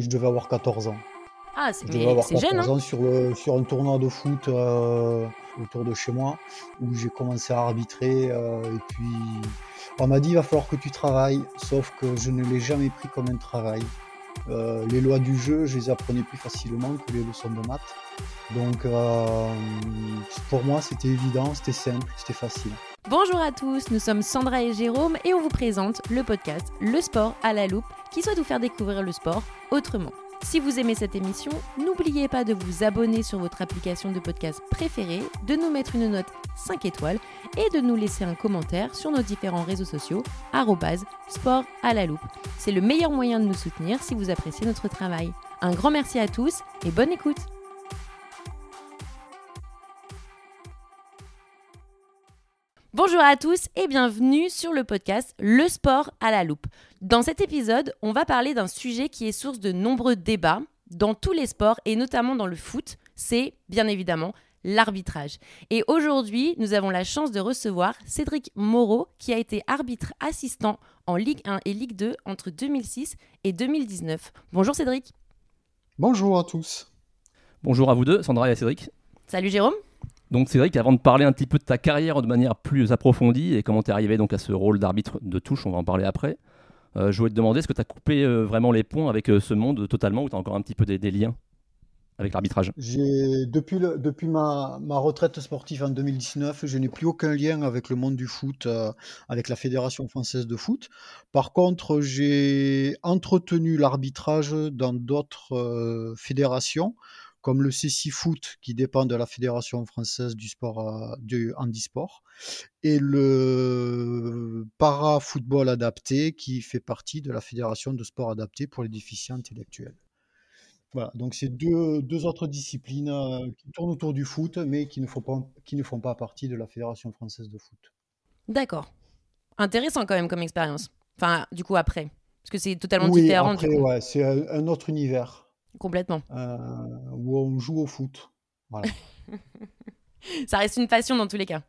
je devais avoir 14 ans. Ah, c'est jeune, 14 hein ans sur, le- sur un tournoi de foot euh, autour de chez moi, où j'ai commencé à arbitrer. euh, et puis, on m'a dit, il va falloir que tu travailles, sauf que je ne l'ai jamais pris comme un travail. Euh, les lois du jeu, je les apprenais plus facilement que les leçons de maths. Donc, pour moi, c'était évident, c'était simple, c'était facile. Bonjour à tous, nous sommes Sandra et Jérôme et on vous présente le podcast Le sport à la loupe qui souhaite vous faire découvrir le sport autrement. Si vous aimez cette émission, n'oubliez pas de vous abonner sur votre application de podcast préférée, de nous mettre une note 5 étoiles et de nous laisser un commentaire sur nos différents réseaux sociaux sport à la loupe. C'est le meilleur moyen de nous soutenir si vous appréciez notre travail. Un grand merci à tous et bonne écoute Bonjour à tous et bienvenue sur le podcast Le sport à la loupe. Dans cet épisode, on va parler d'un sujet qui est source de nombreux débats dans tous les sports et notamment dans le foot, c'est bien évidemment l'arbitrage. Et aujourd'hui, nous avons la chance de recevoir Cédric Moreau qui a été arbitre assistant en Ligue 1 et Ligue 2 entre 2006 et 2019. Bonjour Cédric. Bonjour à tous. Bonjour à vous deux, Sandra et Cédric. Salut Jérôme. Donc Cédric, avant de parler un petit peu de ta carrière de manière plus approfondie et comment tu es arrivé donc à ce rôle d'arbitre de touche, on va en parler après, je voulais te demander, est-ce que tu as coupé euh, vraiment les ponts avec euh, ce monde totalement ou tu as encore un petit peu des, liens avec l'arbitrage? Depuis, depuis ma, retraite sportive en 2019, je n'ai plus aucun lien avec le monde du foot, euh, avec la Fédération française de foot. Par contre, j'ai entretenu l'arbitrage dans d'autres euh, fédérations, comme le CC Foot, qui dépend de la Fédération française du sport, euh, du handisport, et le para-football adapté, qui fait partie de la Fédération de sport adapté pour les déficients intellectuels. Voilà, donc c'est deux, deux autres disciplines euh, qui tournent autour du foot, mais qui ne font pas, qui ne font pas partie de la Fédération française de foot. D'accord. Intéressant quand même comme expérience. Enfin, du coup après. Parce que c'est totalement Oui, différent après, ouais, c'est un, un autre univers Complètement. euh, où on joue au foot. Voilà, Ça reste une passion dans tous les cas.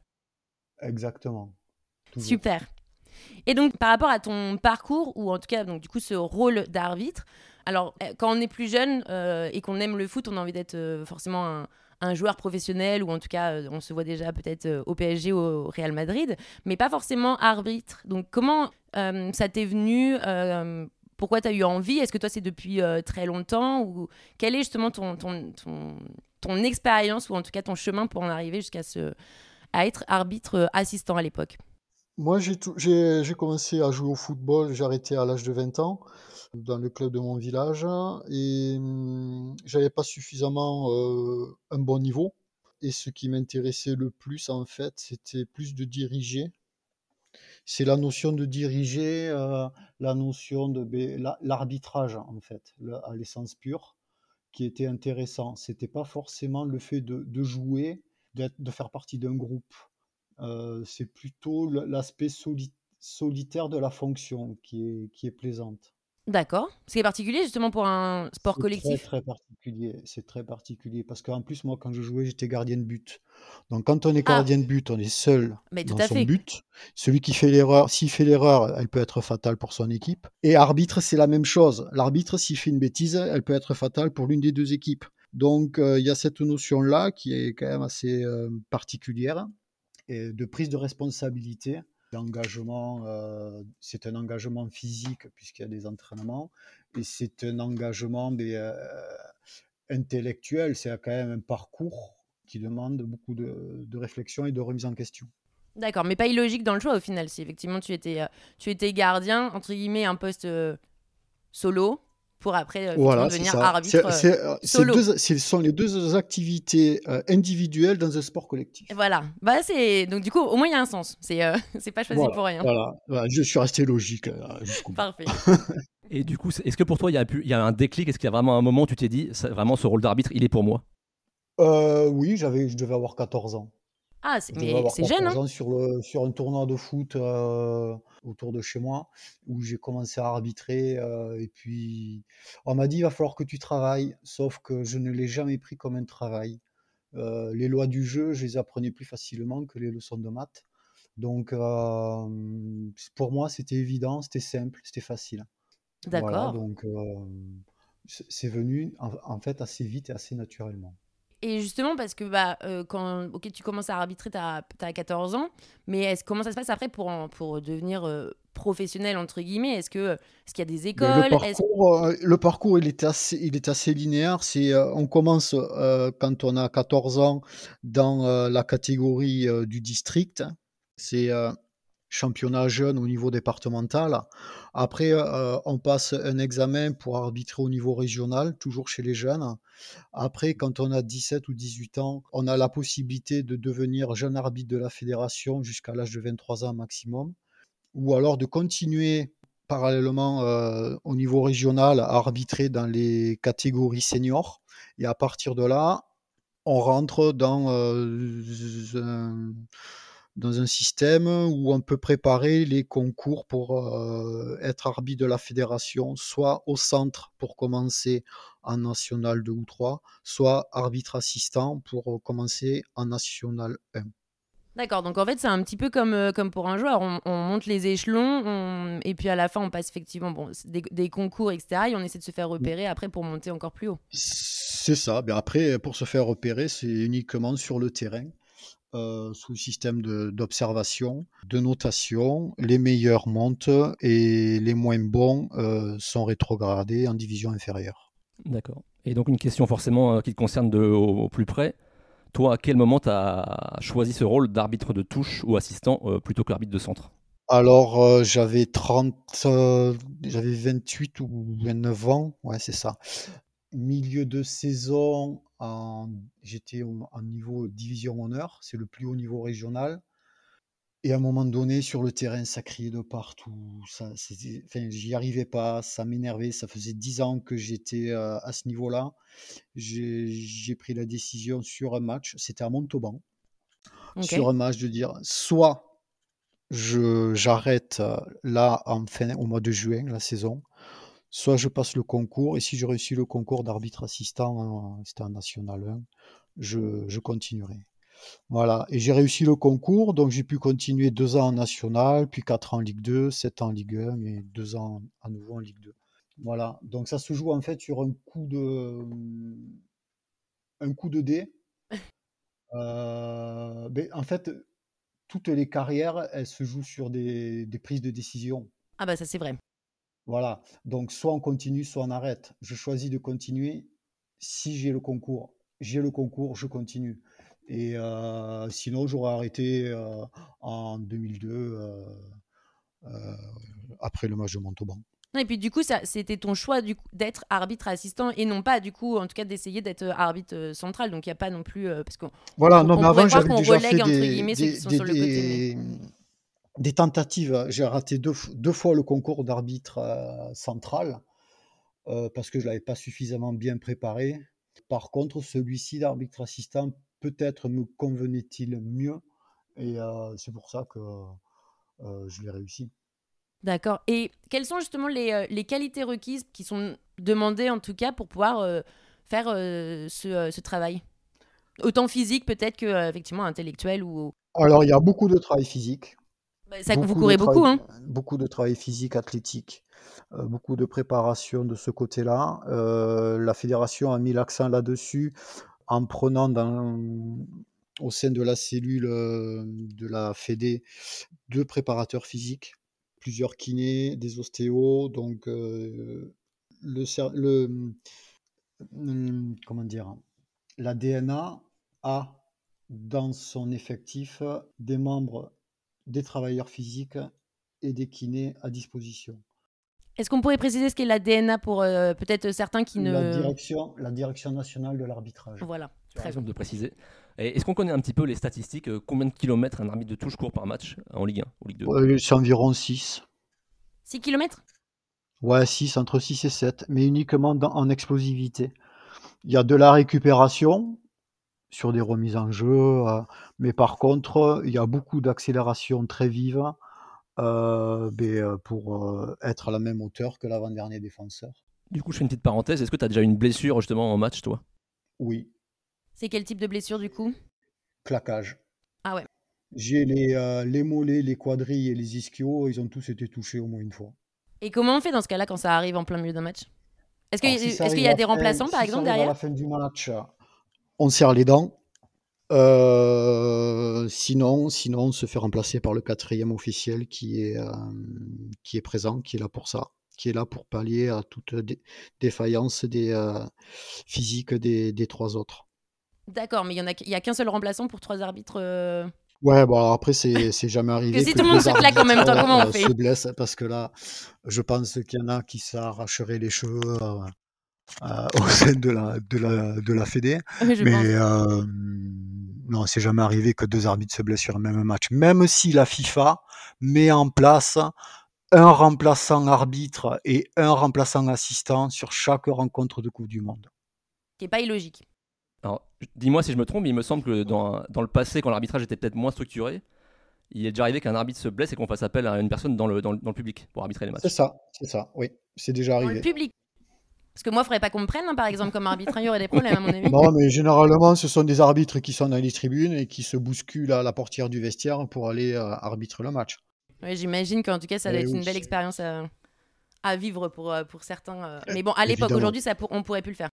exactement. Toujours. Super. Et donc, par rapport à ton parcours, ou en tout cas, donc, du coup, ce rôle d'arbitre, alors, euh, quand on est plus jeune euh, et qu'on aime le foot, on a envie d'être euh, forcément un, un joueur professionnel, ou en tout cas, euh, on se voit déjà peut-être euh, au PSG ou au Real Madrid, mais pas forcément arbitre. Donc, comment euh, ça t'est venu euh, Pourquoi tu as eu envie? Est-ce que toi, c'est depuis euh, très longtemps? Ou quelle est justement ton, ton, ton, expérience, ou en tout cas ton chemin pour en arriver jusqu'à à être arbitre euh, assistant à l'époque? Moi, j'ai commencé à jouer au football, j'ai arrêté à l'âge de 20 ans dans le club de mon village. Et hum, j'avais pas suffisamment euh, un bon niveau. Et ce qui m'intéressait le plus, en fait, c'était plus de diriger. C'est la notion de diriger, euh, la notion de la- l'arbitrage, en fait, à l'essence pure, qui était intéressant. C'était pas forcément le fait de, jouer, de faire partie d'un groupe. Euh, c'est plutôt l'aspect soli- solitaire de la fonction qui est plaisante. D'accord. Ce qui est particulier justement pour un sport C'est collectif? très très particulier. C'est très particulier parce qu'en plus moi quand je jouais j'étais gardien de but. Donc quand on est Ah. gardien de but, on est seul Mais tout dans à son fait. but. Celui qui fait l'erreur, s'il fait l'erreur, elle peut être fatale pour son équipe. Et arbitre, c'est la même chose. L'arbitre, s'il fait une bêtise, elle peut être fatale pour l'une des deux équipes. Donc euh, il y a cette notion-là qui est quand même assez euh, particulière et de prise de responsabilité. L'engagement, euh, c'est un engagement physique puisqu'il y a des entraînements et c'est un engagement des, euh, intellectuel. C'est quand même un parcours qui demande beaucoup de, réflexion et de remise en question. D'accord, mais pas illogique dans le choix au final. Si effectivement tu étais, euh, tu étais gardien, entre guillemets, un poste solo, pour après euh, Voilà, devenir arbitre euh, solo. deux- Ce sont les deux activités euh, individuelles dans un sport collectif. Voilà. Bah, c'est... Donc du coup, au moins il y a un sens. C'est, euh, c'est pas choisi Voilà, pour rien. voilà. Voilà, je suis resté logique euh, jusqu'au bout. Parfait. Et du coup, est-ce que pour toi, il y, a pu- il y a un déclic? Est-ce qu'il y a vraiment un moment où tu t'es dit, vraiment, ce rôle d'arbitre, il est pour moi? Euh, oui, j'avais, je devais avoir 14 ans. Ah, c'est... 14 hein? sur, le, sur un tournoi de foot euh, autour de chez moi où j'ai commencé à arbitrer. euh, et puis, on m'a dit, il va falloir que tu travailles, sauf que je ne l'ai jamais pris comme un travail. Euh, les lois du jeu, je les apprenais plus facilement que les leçons de maths. Donc, pour moi, c'était évident, c'était simple, c'était facile. Voilà, D'accord. donc c'est venu en, fait assez vite et assez naturellement. Et justement, parce que bah, euh, quand ok tu commences à arbitrer, tu as, 14 ans, mais est comment ça se passe après pour, pour devenir euh, professionnel, entre guillemets? Est-ce qu'il est qu'il y a des écoles? Le parcours, euh, le parcours, il est assez, il est assez linéaire. C'est, on commence quand on a 14 ans dans la catégorie du district. C'est championnat jeune au niveau départemental. Après, euh, on passe un examen pour arbitrer au niveau régional, toujours chez les jeunes. Après, quand on a 17 ou 18 ans, on a la possibilité de devenir jeune arbitre de la fédération jusqu'à l'âge de 23 ans maximum, ou alors de continuer parallèlement euh, au niveau régional à arbitrer dans les catégories seniors. Et à partir de là, on rentre dans euh, un dans un système où on peut préparer les concours pour euh, être arbitre de la fédération, soit au centre pour commencer en national 2 ou 3, soit arbitre assistant pour euh, commencer en national 1. D'accord, donc en fait c'est un petit peu comme, euh, comme pour un joueur, on, monte les échelons et puis à la fin on passe effectivement bon, des, concours, etc. Et on essaie de se faire repérer après pour monter encore plus haut. C'est ça, mais après pour se faire repérer c'est uniquement sur le terrain. Euh, sous le système d'observation, de, notation. Les meilleurs montent et les moins bons euh, sont rétrogradés en division inférieure. D'accord. Et donc une question forcément euh, qui te concerne de, au, plus près. Toi, à quel moment tu as choisi ce rôle d'arbitre de touche ou assistant plutôt que l'arbitre de centre? Alors, j'avais 30, j'avais 28 ou 29 ans, ouais, c'est ça. Milieu de saison, j'étais en niveau division honneur, c'est le plus haut niveau régional. Et à un moment donné, sur le terrain, ça criait de partout. Ça, enfin, j'y arrivais pas, ça m'énervait. Ça faisait dix ans que j'étais euh, à ce niveau-là. J'ai pris la décision sur un match, c'était à Montauban, sur un match de dire soit j'arrête euh, là en fin, au mois de juin la saison, soit je passe le concours, et si je réussis le concours d'arbitre assistant, c'était en National 1, je, continuerai. Voilà, et j'ai réussi le concours, donc j'ai pu continuer deux ans en National, puis quatre ans en Ligue 2, sept ans en Ligue 1, et deux ans à nouveau en Ligue 2. Voilà, donc ça se joue en fait sur un coup de, un coup de dé. Euh, ben, en fait, toutes les carrières, elles se jouent sur des, des prises de décision. Ah bah ça c'est vrai. Voilà, donc soit on continue, soit on arrête. Je choisis de continuer. Si j'ai le concours, j'ai le concours, je continue. Et euh, sinon, j'aurais arrêté euh, en 2002, euh, après le match de Montauban. Et puis du coup, c'était ton choix d'être arbitre assistant et non pas du coup, en tout cas, d'essayer d'être arbitre central. Donc il n'y a pas non plus parce qu'on voilà, non, mais avant j'avais déjà fait des, des, des tentatives. J'ai raté deux, deux, fois le concours d'arbitre euh, central euh, parce que je ne l'avais pas suffisamment bien préparé. Par contre, celui-ci d'arbitre assistant, peut-être me convenait-il mieux et euh, c'est pour ça que je l'ai réussi. D'accord. Et quelles sont justement les, les, qualités requises qui sont demandées en tout cas pour pouvoir faire ce, ce, travail? Autant physique peut-être que effectivement intellectuel ou... Alors il y a beaucoup de travail physique. Bah, ça, vous courez beaucoup, hein Beaucoup de travail physique, athlétique, euh, beaucoup de préparation de ce côté-là. Euh, la fédération a mis l'accent là-dessus en prenant dans, au sein de la cellule euh, de la Fédé deux préparateurs physiques, plusieurs kinés, des ostéos, donc le, le hum, comment dire, la DNA a dans son effectif des membres des travailleurs physiques et des kinés à disposition. Est-ce qu'on pourrait préciser ce qu'est la DNA pour euh, peut-être certains qui ne... La direction, la direction nationale de l'arbitrage. Voilà. Très bien de préciser. Est-ce qu'on connaît un petit peu les statistiques euh, Combien de kilomètres un arbitre de touche court par match en Ligue 1 ou Ligue 2 C'est environ 6. 6 kilomètres? Ouais, 6, entre 6 et 7, mais uniquement en explosivité. Il y a de la récupération, sur des remises en jeu. Euh, mais par contre, il y a beaucoup d'accélération très vive euh, euh, pour être à la même hauteur que l'avant-dernier défenseur. Du coup, je fais une petite parenthèse. Est-ce que tu as déjà une blessure justement en match, toi? Oui. C'est quel type de blessure du coup? Claquage. Ah ouais. J'ai les, les mollets, les quadrilles et les ischios, ils ont tous été touchés au moins une fois. Et comment on fait dans ce cas-là quand ça arrive en plein milieu d'un match? Est-ce qu'il y a des remplaçants, par exemple, derrière À la fin du match, on serre les dents. Euh, sinon, sinon, on se fait remplacer par le quatrième officiel qui est, euh, qui est présent, qui est là pour ça, qui est là pour pallier à toute défaillance des, euh, physiques des, des, trois autres. D'accord, mais il n'y a, a qu'un seul remplaçant pour trois arbitres Ouais, bon, après, c'est, c'est jamais arrivé. que si tout le monde se claque en même temps, comment on fait se blesse, parce que là, je pense qu'il y en a qui s'arracheraient les cheveux au sein de la, de la, de la Fédé. mais non, c'est jamais arrivé que deux arbitres se blessent sur un même match. Même si la FIFA met en place un remplaçant arbitre et un remplaçant assistant sur chaque rencontre de Coupe du Monde. Ce qui n'est pas illogique. Alors, dis-moi si je me trompe, mais il me semble que dans, dans le passé, quand l'arbitrage était peut-être moins structuré, il est déjà arrivé qu'un arbitre se blesse et qu'on fasse appel à une personne dans le, dans le, dans le public pour arbitrer les matchs. C'est ça, c'est ça, oui, c'est déjà arrivé. Dans le public parce que moi, il faudrait pas qu'on me prenne, hein, par exemple, comme arbitre. Il y aurait des problèmes, à mon avis. Non, mais généralement, ce sont des arbitres qui sont dans les tribunes et qui se bousculent à la portière du vestiaire pour aller euh, arbitrer le match. Oui, j'imagine qu'en tout cas, ça doit eh être une belle expérience à, vivre pour, euh, pour certains. Euh. Mais bon, à l'époque, aujourd'hui, pour... on pourrait plus le faire.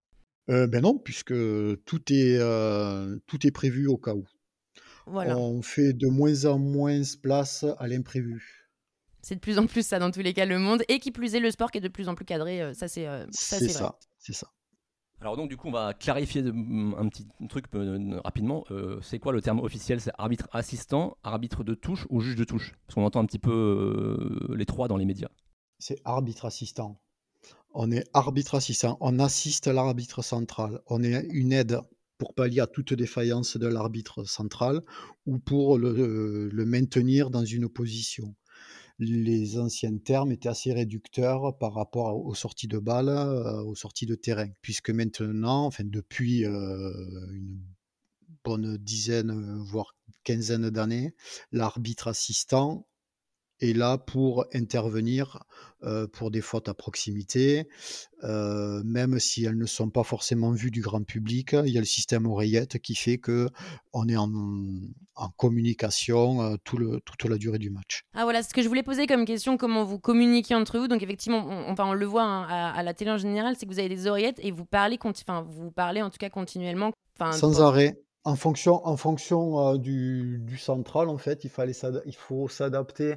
ben non, puisque tout est, tout est prévu au cas où. Voilà. On fait de moins en moins place à l'imprévu. C'est de plus en plus ça dans tous les cas le monde et qui plus est le sport qui est de plus en plus cadré. Euh, ça c'est euh, ça c'est ça, c'est ça. Alors donc du coup on va clarifier un petit truc euh, rapidement. c'est quoi le terme officiel? C'est arbitre assistant, arbitre de touche ou juge de touche? Parce qu'on entend un petit peu les trois dans les médias. C'est arbitre assistant. On est arbitre assistant. On assiste l'arbitre central. On est une aide pour pallier à toute défaillance de l'arbitre central ou pour le, le maintenir dans une position les anciens termes étaient assez réducteurs par rapport aux sorties de balles, euh, aux sorties de terrain, puisque maintenant, enfin depuis euh, une bonne dizaine, voire quinzaine d'années, l'arbitre assistant est là pour intervenir pour des fautes à proximité, même si elles ne sont pas forcément vues du grand public. Il y a le système oreillette qui fait que on est en, communication tout le, toute la durée du match. Ah voilà, ce que je voulais poser comme question, comment vous communiquez entre vous. Donc effectivement, on, enfin, on le voit hein, à, la télé en général, c'est que vous avez des oreillettes et vous parlez, enfin, vous parlez en tout cas continuellement. Sans arrêt. En fonction, en fonction du, du, central, en fait, il, fallait il faut s'adapter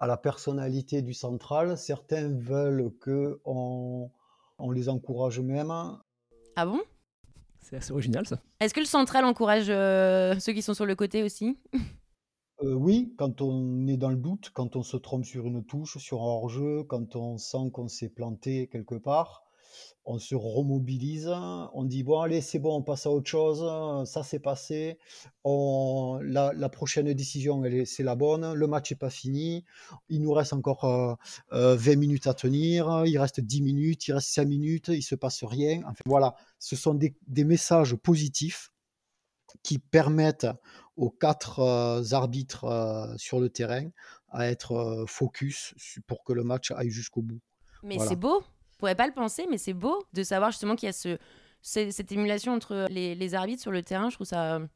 à la personnalité du central. Certains veulent que on, on les encourage même. Ah bon? C'est assez original ça. Est-ce que le central encourage euh, ceux qui sont sur le côté aussi? Euh, Oui, quand on est dans le doute, quand on se trompe sur une touche, sur un hors-jeu, quand on sent qu'on s'est planté quelque part on se remobilise, on dit bon allez c'est bon, on passe à autre chose, ça s'est passé, on, la, prochaine décision c'est la bonne, le match n'est pas fini, il nous reste encore 20 euh, euh, minutes à tenir, il reste 10 minutes, il reste 5 minutes, il se passe rien. Enfin, voilà, ce sont des, messages positifs qui permettent aux quatre euh, arbitres sur le terrain à être focus pour que le match aille jusqu'au bout. Mais c'est beau pourrais pas le penser, mais c'est beau de savoir justement qu'il y a ce, cette émulation entre les, arbitres sur le terrain. Je trouve ça. Euh,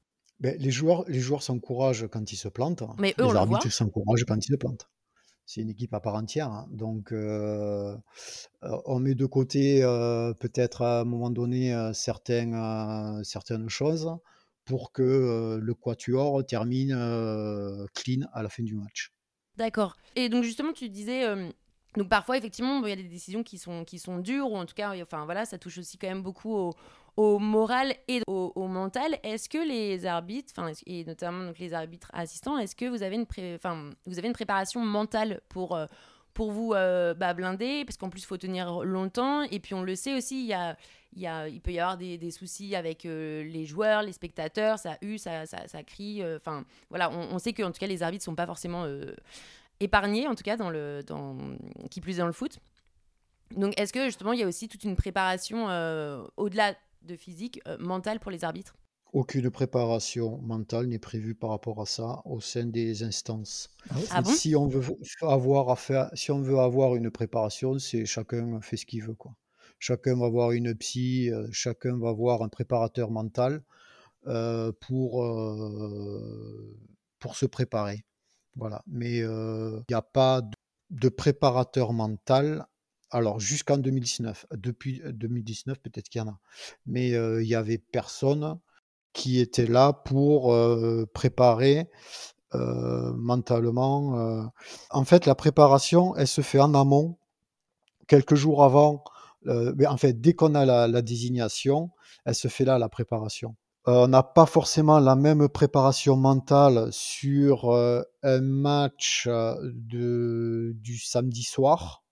ben, les joueurs, les joueurs s'encouragent quand ils se plantent. Mais eux, les arbitres s'encouragent quand ils se plantent. C'est une équipe à part entière. Hein. Donc, euh, euh, on met de côté peut-être à un moment donné certaines, certaines choses pour que le quatuor termine clean à la fin du match. D'accord. Et donc justement, tu disais, donc parfois, effectivement, il y a des décisions qui sont, qui sont dures, ou en tout cas, enfin voilà, ça touche aussi quand même beaucoup au, moral et au, mental. Est-ce que les arbitres, et notamment donc, les arbitres assistants, est-ce que vous avez une, vous avez une préparation mentale pour, euh, pour vous euh, bah, blinder? Parce qu'en plus, il faut tenir longtemps. Et puis, on le sait aussi, il, y a, y a, il peut y avoir des, des soucis avec euh, les joueurs, les spectateurs, ça hue, ça, ça, crie. Enfin, voilà, on, on, sait que en tout cas, les arbitres ne sont pas forcément épargné, en tout cas, dans le, dans, qui plus est dans le foot. Donc, est-ce que justement, il y a aussi toute une préparation euh, au-delà de physique, euh, mentale pour les arbitres? Aucune préparation mentale n'est prévue par rapport à ça au sein des instances. Ah, ah si on veut avoir à faire, si on veut avoir une préparation, c'est chacun fait ce qu'il veut, quoi. Chacun va avoir une psy, euh, chacun va avoir un préparateur mental pour pour se préparer. Voilà. Mais il n'y a pas de, préparateur mental alors jusqu'en 2019. Depuis 2019, peut-être qu'il y en a. Mais il y avait personne qui était là pour préparer mentalement. En fait, la préparation, elle se fait en amont, quelques jours avant. mais en fait, dès qu'on a la, désignation, elle se fait là, la préparation. On n'a pas forcément la même préparation mentale sur un match de, du samedi soir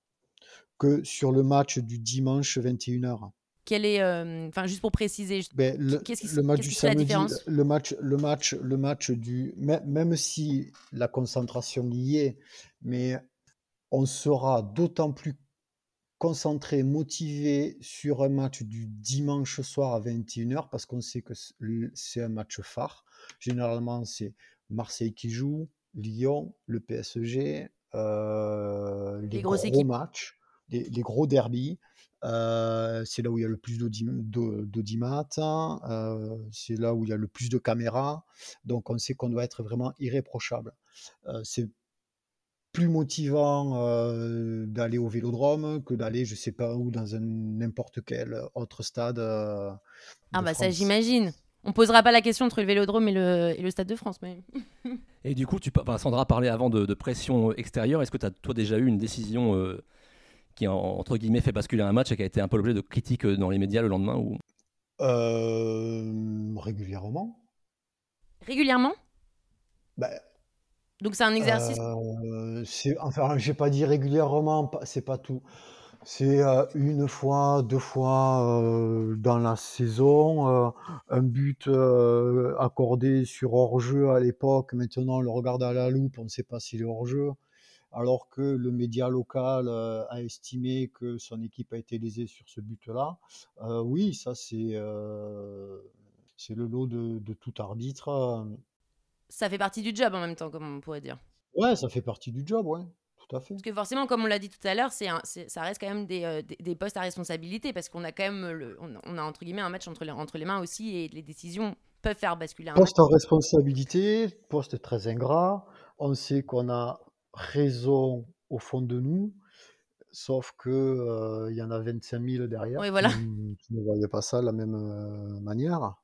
que sur le match du dimanche 21h. Quel est, euh, enfin juste pour préciser, ben, le, le match du samedi, le match, le match, le match du, même si la concentration y est, mais on sera d'autant plus concentré, motivé sur un match du dimanche soir à 21h parce qu'on sait que c'est un match phare. Généralement, c'est Marseille qui joue, Lyon, le PSG, euh, les, gros matchs les, gros derbies. Euh, c'est là où il y a le plus d'audimat, euh, c'est là où il y a le plus de caméras. Donc on sait qu'on doit être vraiment irréprochable. C'est plus motivant d'aller au vélodrome que d'aller, je sais pas où, dans n'importe quel autre stade. ah bah ça j'imagine. On posera pas la question entre le vélodrome et le, et le Stade de France. Mais... et du coup, tu, Sandra parlait avant de, de pression extérieure. Est-ce que tu as toi déjà eu une décision qui entre guillemets fait basculer un match et qui a été un peu l'objet de critiques euh, dans les médias le lendemain ou... Euh, régulièrement. Régulièrement? Bah, Donc c'est un exercice? euh, Enfin, j'ai pas dit régulièrement, c'est pas tout. C'est une fois, deux fois dans la saison, un but accordé sur hors-jeu à l'époque. Maintenant, on le regarde à la loupe, on ne sait pas s'il est hors-jeu alors que le média local euh, a estimé que son équipe a été lésée sur ce but-là. Euh, oui, ça c'est euh, c'est le lot de, tout arbitre. Ça fait partie du job en même temps, comme on pourrait dire. Ouais, ça fait partie du job, ouais. Tout à fait. Parce que forcément, comme on l'a dit tout à l'heure, c'est, ça reste quand même des, des, postes à responsabilité parce qu'on a quand même le, on, a entre guillemets un match entre les, entre les mains aussi et les décisions peuvent faire basculer un poste à responsabilité, poste très ingrat. On sait qu'on a raison au fond de nous, sauf que il y en a 25 000 derrière voilà. qui, ne voyaient pas ça de la même manière.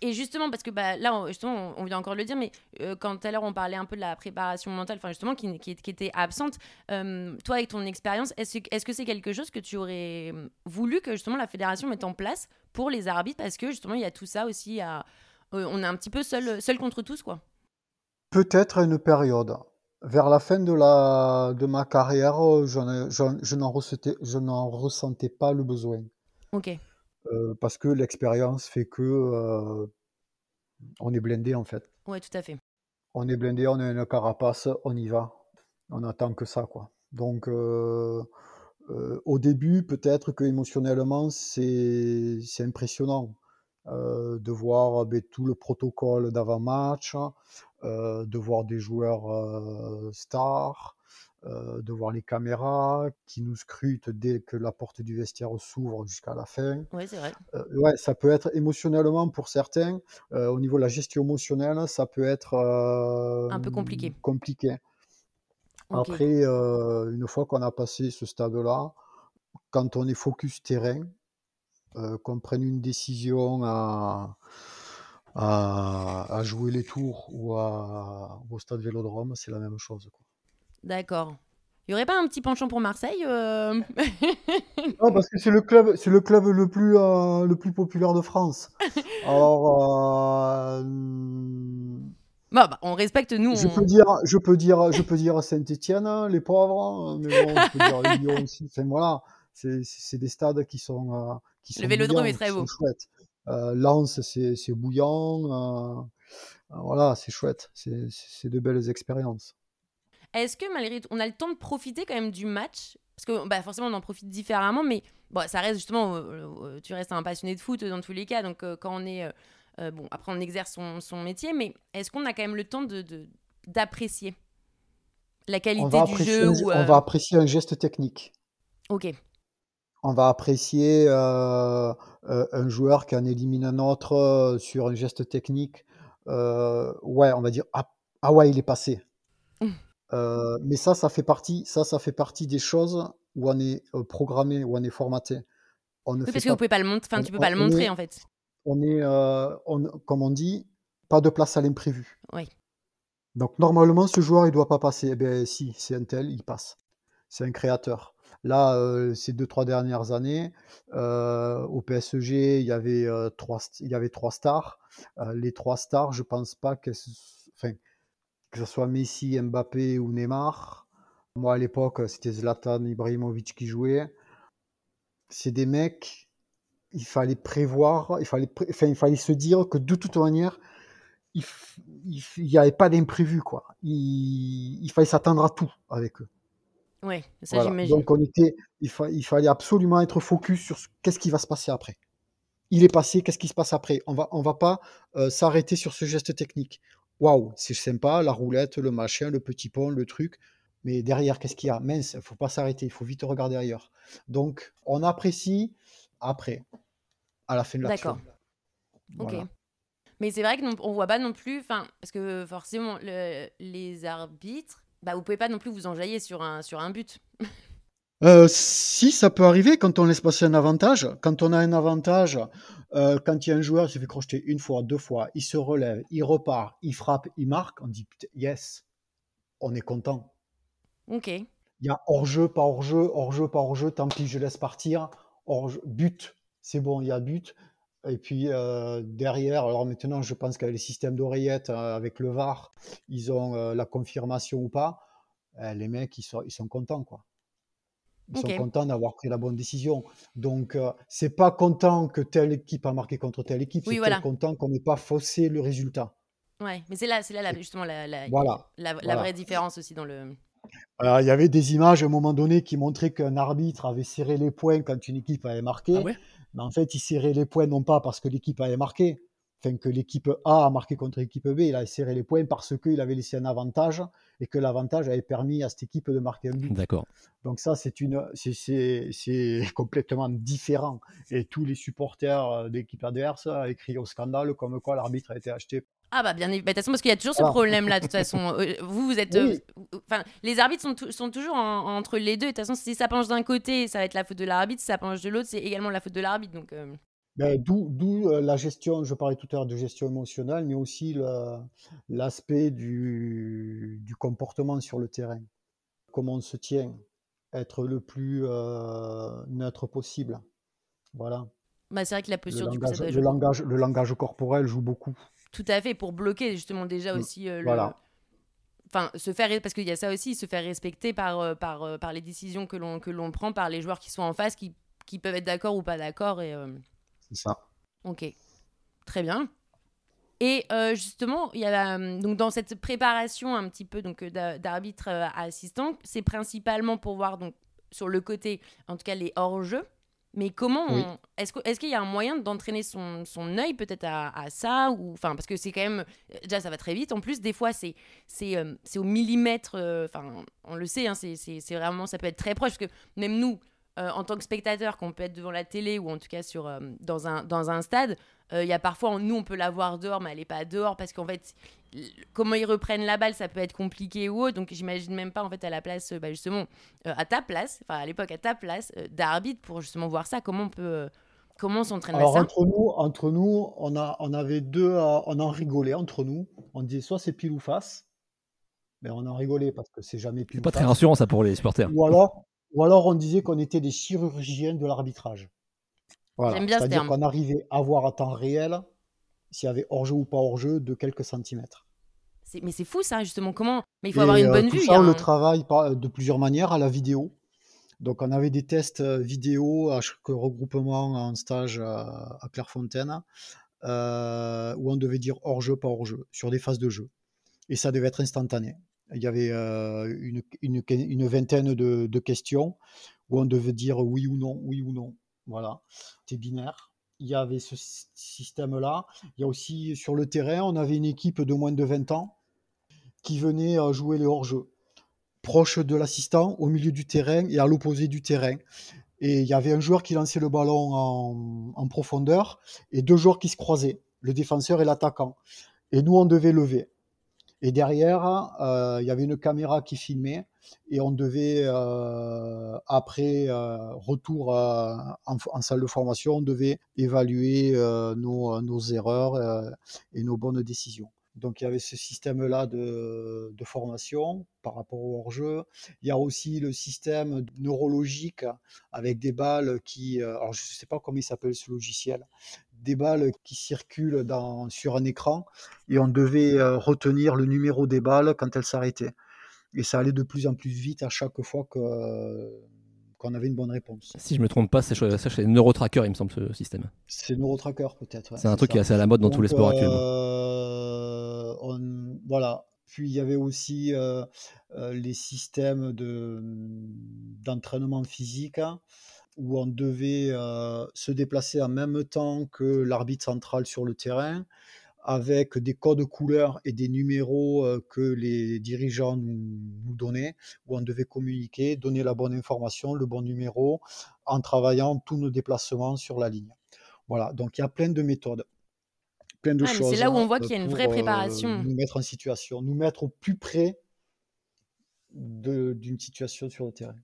Et justement, parce que bah, là, justement, on, vient encore de le dire, mais quand tout à l'heure on parlait un peu de la préparation mentale, enfin justement, qui, qui, était absente, toi, avec ton expérience, est-ce est -ce que c'est quelque chose que tu aurais mmh, voulu que justement la fédération mette en place pour les arbitres? Parce que justement, il y a tout ça aussi à. on est un petit peu seul, seul contre tous, quoi. Peut-être à une période. Vers la fin de la de ma carrière, euh, je n'en ressentais je n'en ressentais pas le besoin. OK. Euh, parce que l'expérience fait que, euh, on est blindé, en fait. Ouais, tout à fait. On est blindé, on a une carapace, on y va. On attend que ça, quoi. Donc, au début, peut-être qu'émotionnellement, c'est c'est impressionnant, de voir, ben, tout le protocole d'avant-match, euh, de voir des joueurs euh, stars, euh, de voir les caméras qui nous scrutent dès que la porte du vestiaire s'ouvre jusqu'à la fin. Oui, c'est vrai. ouais, ça peut être émotionnellement pour certains. au niveau de la gestion émotionnelle, ça peut être un peu compliqué. compliqué. Après, une fois qu'on a passé ce stade-là, quand on est focus terrain, qu'on prenne une décision à, à, jouer les tours ou à, au stade Vélodrome, c'est la même chose. D'accord. Il n'y aurait pas un petit penchant pour Marseille euh Non, parce que c'est le club, c'est le club le plus, euh, le plus populaire de France. Alors, euh, bah, bah, on respecte nous. Je peux dire, je peux dire, je peux dire Saint-Étienne, les pauvres, hein, mais bon, je peux dire Lyon aussi. Enfin voilà, c'est des stades qui sont, qui sont le Vélodrome est très beau. Chouettes. Lance, c'est bouillant. Voilà, c'est chouette. C'est de belles expériences. Est-ce que malgré tout, on a le temps de profiter quand même du match? Parce que bah, forcément, on en profite différemment, mais bon, ça reste justement, euh, tu restes un passionné de foot dans tous les cas, donc quand on est, bon, après on exerce son, son métier, mais est-ce qu'on a quand même le temps de d'apprécier la qualité du jeu On va apprécier un geste technique. Ok on va apprécier euh, euh, un joueur qui en élimine un autre euh, sur un geste technique. ouais, on va dire ah, ah ouais, il est passé. Mmh. mais ça, ça fait partie, ça, ça fait partie des choses où on est euh, programmé, où on est formaté, on ne Oui, fait parce que vous pas. pouvez pas le montrer, enfin, tu peux on- pas le on montrer est, en fait. on est, euh, on- comme on dit, pas de place à l'imprévu. Oui. Donc normalement, ce joueur, il doit pas passer. Eh bien, si, c'est un tel, il passe. C'est un créateur. Là, euh, ces deux, trois dernières années, euh, au PSG, il y avait, euh, trois, il y avait trois stars. Euh, les trois stars, je pense pas que ce, enfin, que ce soit Messi, Mbappé ou Neymar. Moi, à l'époque, c'était Zlatan Ibrahimovic qui jouait. C'est des mecs, il fallait prévoir, il fallait, pré- enfin, il fallait se dire que de toute manière, il f- f- n'y avait pas d'imprévu, quoi. Il, il fallait s'attendre à tout avec eux. Oui, ça Voilà. j'imagine. Donc, on était, il, fa- il fallait absolument être focus sur ce- qu'est-ce qui va se passer après. Il est passé, qu'est-ce qui se passe après? On va, on va pas euh, s'arrêter sur ce geste technique. Waouh, c'est sympa, la roulette, le machin, le petit pont, le truc. Mais derrière, qu'est-ce qu'il y a? Mince, il faut pas s'arrêter, il faut vite regarder ailleurs. Donc, on apprécie après, à la fin de l'action. D'accord. Ok. Mais c'est vrai que non- on voit pas non plus, parce que forcément le- les arbitres, bah vous pouvez pas non plus vous enjailler sur un sur un but. Euh, si, ça peut arriver quand on laisse passer un avantage. Quand on a un avantage, euh, quand il y a un joueur qui se fait crocheter une fois, deux fois, il se relève, il repart, il frappe, il marque, on dit yes, on est content. Ok. Il y a hors-jeu, pas hors-jeu, hors-jeu, pas hors-jeu, tant pis, je laisse partir. Hors but, c'est bon, il y a but. Et puis euh, derrière, alors maintenant, je pense qu'avec les systèmes d'oreillettes, avec le VAR, ils ont la confirmation ou pas. Les mecs, ils sont, ils sont contents, quoi. Ils sont contents d'avoir pris la bonne décision. Donc, euh, c'est pas content que telle équipe a marqué contre telle équipe, Oui, c'est voilà. content qu'on n'ait pas faussé le résultat. Ouais, mais c'est là, c'est là la- justement la, la, voilà, la, voilà. vraie différence aussi dans le. Il y avait des images à un moment donné qui montraient qu'un arbitre avait serré les poings quand une équipe avait marqué. Ah ouais? Mais en fait, il serrait les poings non pas parce que l'équipe avait marqué, enfin que l'équipe A a marqué contre l'équipe B, il a serré les poings parce qu'il avait laissé un avantage et que l'avantage avait permis à cette équipe de marquer un but. D'accord. Donc ça, c'est une, c'est- c'est c'est complètement différent. Et tous les supporters euh, d'équipe adverse a écrit au scandale comme quoi l'arbitre a été acheté. Ah bah bien évidemment, de toute façon parce qu'il y a toujours ce Voilà. problème-là de toute façon. Euh, Vous vous êtes, euh, Oui. enfin les arbitres sont, sont toujours en- entre les deux. De toute façon, si ça penche d'un côté, ça va être la faute de l'arbitre. Si ça penche de l'autre, c'est également la faute de l'arbitre. Donc euh, Ben, D'où euh, la gestion, je parlais tout à l'heure de gestion émotionnelle, mais aussi le- l'aspect du, du comportement sur le terrain. Comment on se tient, être le plus euh, neutre possible. Voilà. bah, c'est vrai que la Le posture du coup ça langage, le langage, le langage corporel joue beaucoup. Tout à fait pour bloquer justement déjà Mm. aussi euh, le. Voilà. Enfin, se faire parce qu'il y a ça aussi, se faire respecter par par par les décisions que l'on que l'on prend par les joueurs qui sont en face, qui qui peuvent être d'accord ou pas d'accord et. euh, C'est ça. Ok, très bien. Et euh, justement, il y a euh, donc dans cette préparation un petit peu donc euh, d'a- d'arbitre euh, à assistant, c'est principalement pour voir donc sur le côté, en tout cas les hors-jeux. Mais comment Oui. on... est-ce que- est-ce qu'il y a un moyen d'entraîner son, son œil peut-être à, à ça ou enfin parce que c'est quand même déjà ça va très vite. En plus des fois c'est c'est euh, au millimètre. euh, Enfin on le sait, hein, c'est vraiment ça peut être très proche parce que même nous euh, en tant que spectateur, qu'on peut être devant la télé ou en tout cas sur, euh, dans, un, dans un stade, euh, il y a parfois, nous, on peut la voir dehors, mais elle n'est pas dehors parce qu'en fait, comment ils reprennent la balle, ça peut être compliqué ou autre. Donc, j'imagine même pas, en fait, à la place, bah, justement, euh, à ta place, enfin, à l'époque, à ta place euh, d'arbitre pour justement voir ça. Comment on peut. euh, comment on s'entraîne à ça? entre nous, entre nous, on a, on avait deux, euh, on en rigolait entre nous. On disait soit c'est pile ou face, mais on en rigolait parce que c'est jamais pile C'est pas très rassurant ça pour les supporters. Ou alors, ou alors on disait qu'on était des chirurgiens de l'arbitrage. Voilà. C'est-à-dire qu'on arrivait à voir à temps réel s'il y avait hors-jeu ou pas hors-jeu de quelques centimètres. Mais c'est fou, ça, justement. Comment Mais il faut Et, avoir une euh, bonne tout vue. ça, on le travaille par- de plusieurs manières à la vidéo. Donc, on avait des tests euh, vidéo à chaque regroupement en stage à, Clairefontaine euh, où on devait dire hors-jeu, pas hors-jeu, sur des phases de jeu. Et ça devait être instantané. Il y avait euh, une, vingtaine de, questions où on devait dire oui ou non, oui ou non. Voilà, c'était binaire. Il y avait ce sy- système-là. Il y a aussi sur le terrain, on avait une équipe de moins de 20 ans qui venait euh, jouer les hors-jeux, proche de l'assistant, au milieu du terrain et à l'opposé du terrain. Et il y avait un joueur qui lançait le ballon en, en profondeur et deux joueurs qui se croisaient, le défenseur et l'attaquant. Et nous, on devait lever. Et derrière, il y avait une caméra qui filmait et on devait, après retour en, salle de formation, on devait évaluer nos, erreurs et nos bonnes décisions. Donc il y avait ce système-là de, formation par rapport au hors-jeu. Il y a aussi le système neurologique avec des balles qui, euh, alors je ne sais pas comment il s'appelle ce logiciel, des balles qui circulent dans, sur un écran et on devait euh, retenir le numéro des balles quand elles s'arrêtaient. Et ça allait de plus en plus vite à chaque fois que qu'on avait une bonne réponse. Si je me trompe pas, c'est chez Neurotracker, il me semble, ce système. C'est Neurotracker, peut-être. c'est un truc qui est assez à la mode dans tous les sports actuels. Euh, voilà. Puis il y avait aussi euh, euh, les systèmes de, d'entraînement physique hein, où on devait se déplacer en même temps que l'arbitre central sur le terrain avec des codes couleurs et des numéros que les dirigeants nous, donnaient, où on devait communiquer, donner la bonne information, le bon numéro, en travaillant tous nos déplacements sur la ligne. Voilà, donc il y a plein de méthodes, plein de choses. C'est là où on voit qu'il y a une vraie préparation. nous mettre en situation, nous mettre au plus près d'une situation sur le terrain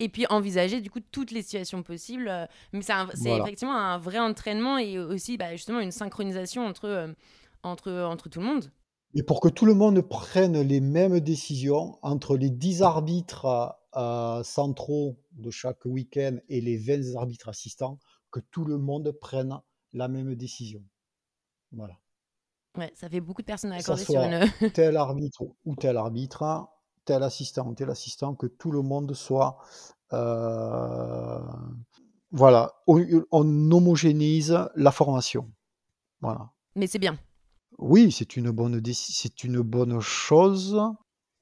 et puis envisager du coup toutes les situations possibles. Mais c'est effectivement un vrai entraînement et aussi bah, justement une synchronisation entre, entre, entre tout le monde. Et pour que tout le monde prenne les mêmes décisions entre les 10 arbitres euh, centraux de chaque week-end et les 20 arbitres assistants, que tout le monde prenne la même décision. Voilà. Ouais, ça fait beaucoup de personnes à accorder sur une. tel arbitre ou tel arbitre, tel assistant ou tel assistant, que tout le monde soit. Euh, voilà, on, on homogénise la formation. Voilà. Mais c'est bien. Oui, c'est une bonne c'est une bonne chose,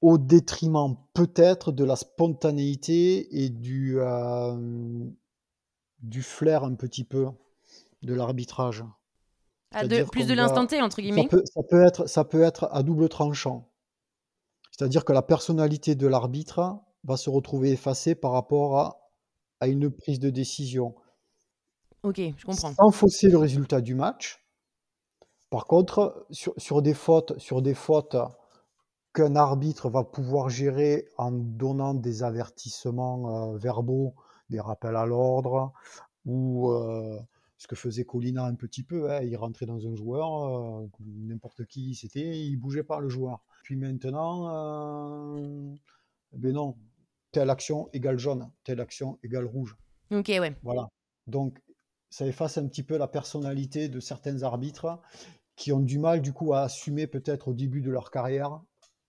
au détriment peut-être de la spontanéité et du, du flair un petit peu de l'arbitrage. Ah, plus de l'instant T entre guillemets? Ça peut, être, ça peut être à double tranchant. C'est-à-dire que la personnalité de l'arbitre va se retrouver effacée par rapport à, à une prise de décision. Ok, je comprends. Sans fausser le résultat du match, par contre, sur, des fautes, sur des fautes qu'un arbitre va pouvoir gérer en donnant des avertissements euh, verbaux, des rappels à l'ordre, ou euh, ce que faisait Colina un petit peu, hein, il rentrait dans un joueur, euh, n'importe qui c'était, il bougeait pas le joueur. Puis maintenant, ben non, telle action égale jaune, telle action égale rouge. Ok, ouais. Voilà. Donc, ça efface un petit peu la personnalité de certains arbitres qui ont du mal du coup à assumer peut-être au début de leur carrière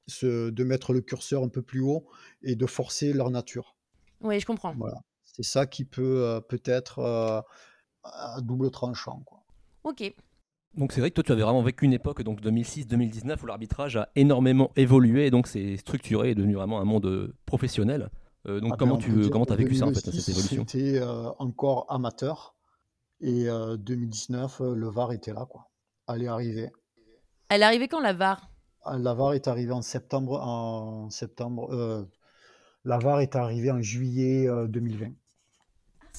ce, de mettre le curseur un peu plus haut et de forcer leur nature. Oui, je comprends. Voilà. C'est ça qui peut euh, peut-être euh, à double tranchant. Quoi. Ok. Donc c'est vrai que toi tu avais vraiment vécu une époque, donc 2006-2019, où l'arbitrage a énormément évolué et donc c'est structuré et devenu vraiment un monde euh, professionnel. donc ah, comment tu comment as vécu ça en fait, cette évolution C'était encore amateur et 2019, le VAR était là. quoi. Elle est arrivée. Elle est arrivée quand la VAR? Ah, La VAR est arrivée en septembre. En septembre euh, la VAR est arrivée en juillet 2020.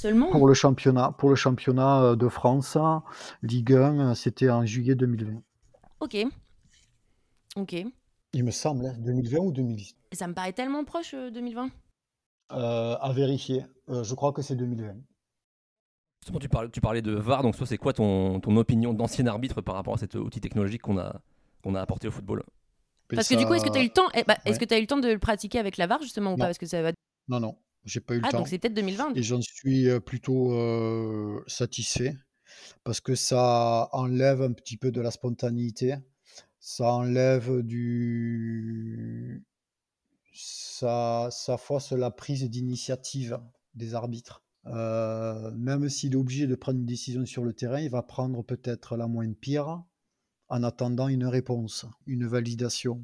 Euh, Seulement Pour le championnat, pour le championnat euh, de France, Ligue 1, c'était en juillet 2020. Ok. Ok. Il me semble, 2020 hein, ou 2010 Ça me paraît tellement proche, 2020. à vérifier. je crois que c'est 2020 tu parlais, tu parlais de VAR, donc toi, c'est quoi ton, ton opinion d'ancien arbitre par rapport à cet outil technologique qu'on a, qu'on a apporté au football? Parce que du coup, est-ce que tu as eu le temps eh, bah, Est-ce que tu as eu le temps de le pratiquer avec la VAR justement ou pas? Parce que ça va... Non, non, j'ai pas eu le ah, temps. donc c'est peut-être 2020. Et j'en suis plutôt euh, satisfait parce que ça enlève un petit peu de la spontanéité, ça enlève du. Ça, ça force la prise d'initiative des arbitres. Euh, même s'il est obligé de prendre une décision sur le terrain, il va prendre peut-être la moins pire en attendant une réponse, une validation.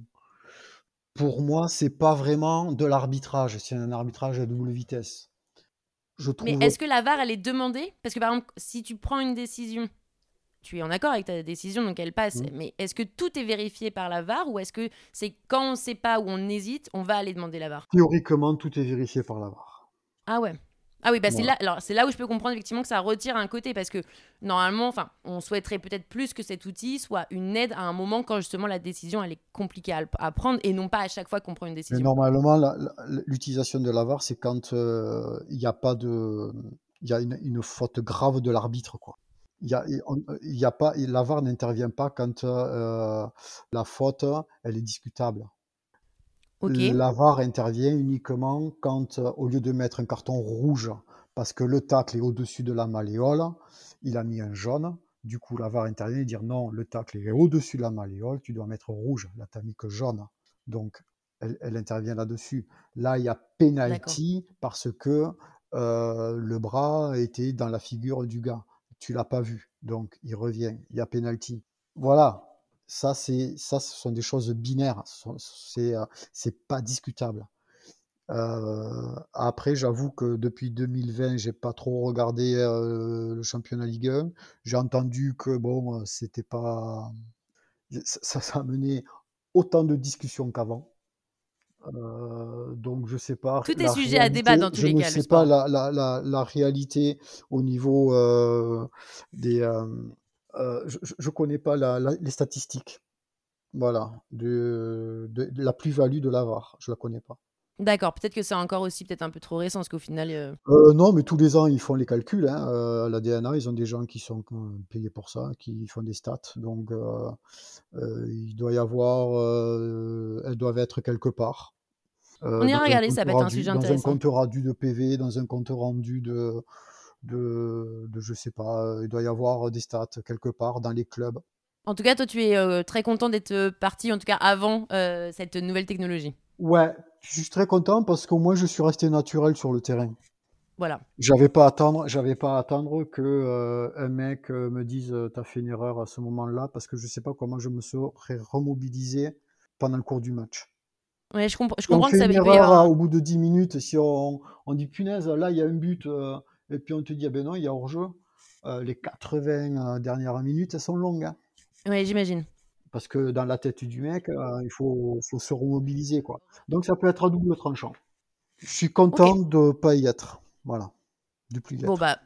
Pour moi, c'est pas vraiment de l'arbitrage, c'est un arbitrage à double vitesse. Je trouve... Mais est-ce que la VAR, elle est demandée? Parce que par exemple, si tu prends une décision, tu es en accord avec ta décision, donc elle passe. Mmh. Mais est-ce que tout est vérifié par la VAR ou est-ce que c'est quand on ne sait pas ou on hésite, on va aller demander la VAR? Théoriquement, tout est vérifié par la VAR. Ah ouais Ah oui, bah c'est là, alors c'est là où je peux comprendre effectivement que ça retire un côté parce que normalement, enfin, on souhaiterait peut-être plus que cet outil soit une aide à un moment quand justement la décision elle est compliquée à, à prendre et non pas à chaque fois qu'on prend une Mais décision. normalement, l'utilisation de la VAR, c'est quand euh, il n'y a pas de, il y a une, une faute grave de l'arbitre, quoi. Il y a, il- on- il y a pas, la VAR n'intervient pas quand euh, la faute, elle est discutable. Ok. La VAR intervient uniquement quand, euh, au lieu de mettre un carton rouge parce que le tacle est au-dessus de la malléole, il a mis un jaune. Du coup, la VAR intervient et dire non, le tacle est au-dessus de la malléole, tu dois mettre rouge. Là, tu mis que jaune. Donc, elle, elle intervient là-dessus. Là, il y a penalty parce que euh, le bras était dans la figure du gars. Tu l'as pas vu. Donc, il revient. Il y a penalty. Voilà. Ça, c'est, ça, ce sont des choses binaires. C'est, euh, c'est pas discutable. Euh, après, j'avoue que depuis 2020, j'ai pas trop regardé euh, le championnat Ligue 1. J'ai entendu que bon, c'était pas, ça, ça, ça amenait autant de discussions qu'avant. Euh, donc je sais pas. Tout est sujet à débat dans tous je les ne cas, le sais sport. pas la, la, la, la réalité au niveau euh, des. Euh, je, je connais pas la, la- les statistiques. Voilà, de, de, de la plus-value de la VAR, je la connais pas. D'accord, peut-être que c'est encore aussi peut-être un peu trop récent parce qu'au final. euh, Euh, non, mais tous les ans, ils font les calculs. Hein. Euh, à la DNA, ils ont des gens qui sont payés pour ça, qui font des stats. Donc, il doit y avoir, elles doivent être quelque part. On ira regarder, ça peut être un sujet Dans un intéressant. compte rendu de PV, dans un compte rendu de, de, de, je sais pas, il doit y avoir des stats quelque part dans les clubs. En tout cas, toi, tu es euh, très content d'être parti, en tout cas avant euh, cette nouvelle technologie. Ouais, je suis très content parce qu'au moins je suis resté naturel sur le terrain. Voilà. J'avais pas à attendre, j'avais pas à attendre que euh, un mec me dise t'as fait une erreur à ce moment-là parce que je sais pas comment je me serais remobilisé pendant le cours du match. Ouais, je, compre- je on comprends que ça une erreur à- au bout de 10 minutes, si on, on dit punaise, là il y a un but, et puis on te dit ah ben non, il y a hors-jeu, euh, les 80 euh, dernières minutes elles sont longues. hein. Ouais, j'imagine. parce que dans la tête du mec, euh, il faut, faut se remobiliser quoi. Donc ça peut être à double tranchant. Je suis content de pas y être. Voilà. De plus. Bon, bah,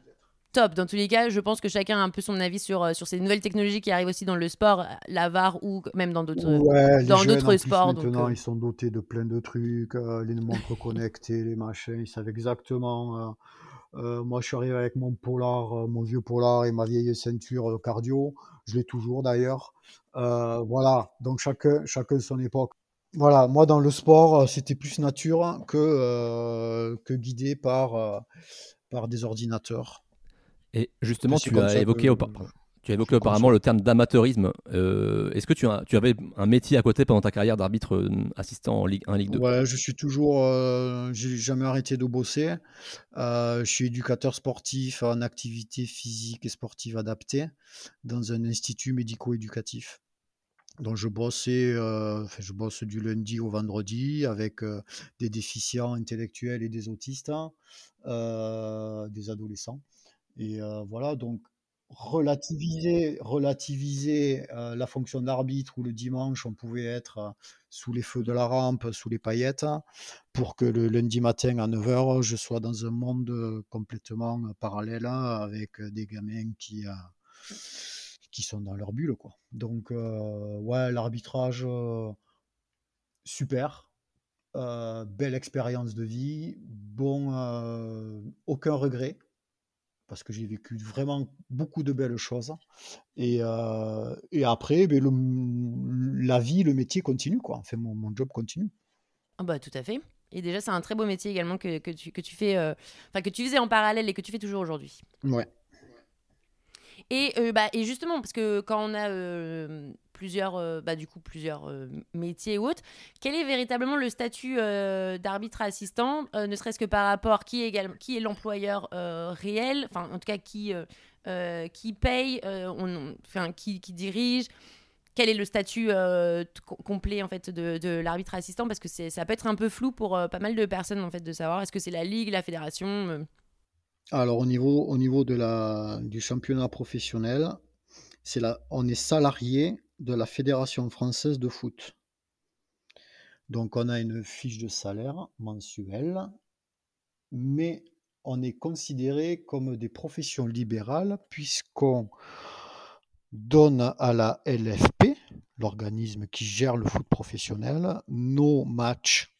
top. Dans tous les cas, je pense que chacun a un peu son avis sur, euh, sur ces nouvelles technologies qui arrivent aussi dans le sport, la VAR ou même dans d'autres. Ouais, les dans jeunes, d'autres en plus, sports, donc, euh. ils sont dotés de plein de trucs, euh, les montres connectées, les machins, ils savent exactement. Euh, moi, je suis arrivé avec mon polar, euh, mon vieux polar et ma vieille ceinture euh, cardio. Je l'ai toujours d'ailleurs. Euh, voilà. Donc chacun, chacun son époque. Voilà. Moi, dans le sport, c'était plus nature que euh, que guidé par par des ordinateurs. Et justement, tu as évoqué, que- pardon. Tu as je évoqué le terme d'amateurisme. Euh, Est-ce que tu, as, tu avais un métier à côté pendant ta carrière d'arbitre euh, assistant en Ligue 1, Ligue 2 Ouais, je suis toujours, euh, j'ai jamais arrêté de bosser. Euh, je suis éducateur sportif en activité physique et sportive adaptée dans un institut médico-éducatif. Donc je bossais, enfin, je bosse du lundi au vendredi avec des déficients intellectuels et des autistes, hein, des adolescents. Et voilà, donc relativiser, relativiser euh, la fonction d'arbitre où le dimanche on pouvait être euh, sous les feux de la rampe, sous les paillettes, pour que le lundi matin à 9h, je sois dans un monde euh, complètement parallèle avec des gamins qui, sont dans leur bulle. Quoi. Donc, ouais, l'arbitrage, super. Belle expérience de vie. Bon, aucun regret parce que j'ai vécu vraiment beaucoup de belles choses. Et, euh, et après, ben, le- la vie, le métier continue, quoi. Enfin, mon, mon job continue. Ah bah, tout à fait. Et déjà, c'est un très beau métier également que, que, tu, que tu fais, euh, enfin que tu faisais en parallèle et que tu fais toujours aujourd'hui. Ouais. Et, euh, bah, et justement, parce que quand on a euh, plusieurs, euh, bah, du coup, plusieurs euh, métiers ou autres, quel est véritablement le statut euh, d'arbitre assistant, ne serait-ce que par rapport qui est, également, qui est l'employeur réel, enfin en tout cas qui, qui paye, enfin qui, qui dirige? Quel est le statut complet en fait de, de l'arbitre assistant? Parce que ça peut être un peu flou pour pas mal de personnes en fait de savoir est-ce que c'est la ligue la fédération Alors, au niveau, au niveau de la, du championnat professionnel, c'est on est salarié de la Fédération française de foot. Donc, on a une fiche de salaire mensuelle, mais on est considéré comme des professions libérales puisqu'on donne à la LFP, l'organisme qui gère le foot professionnel, nos matchs.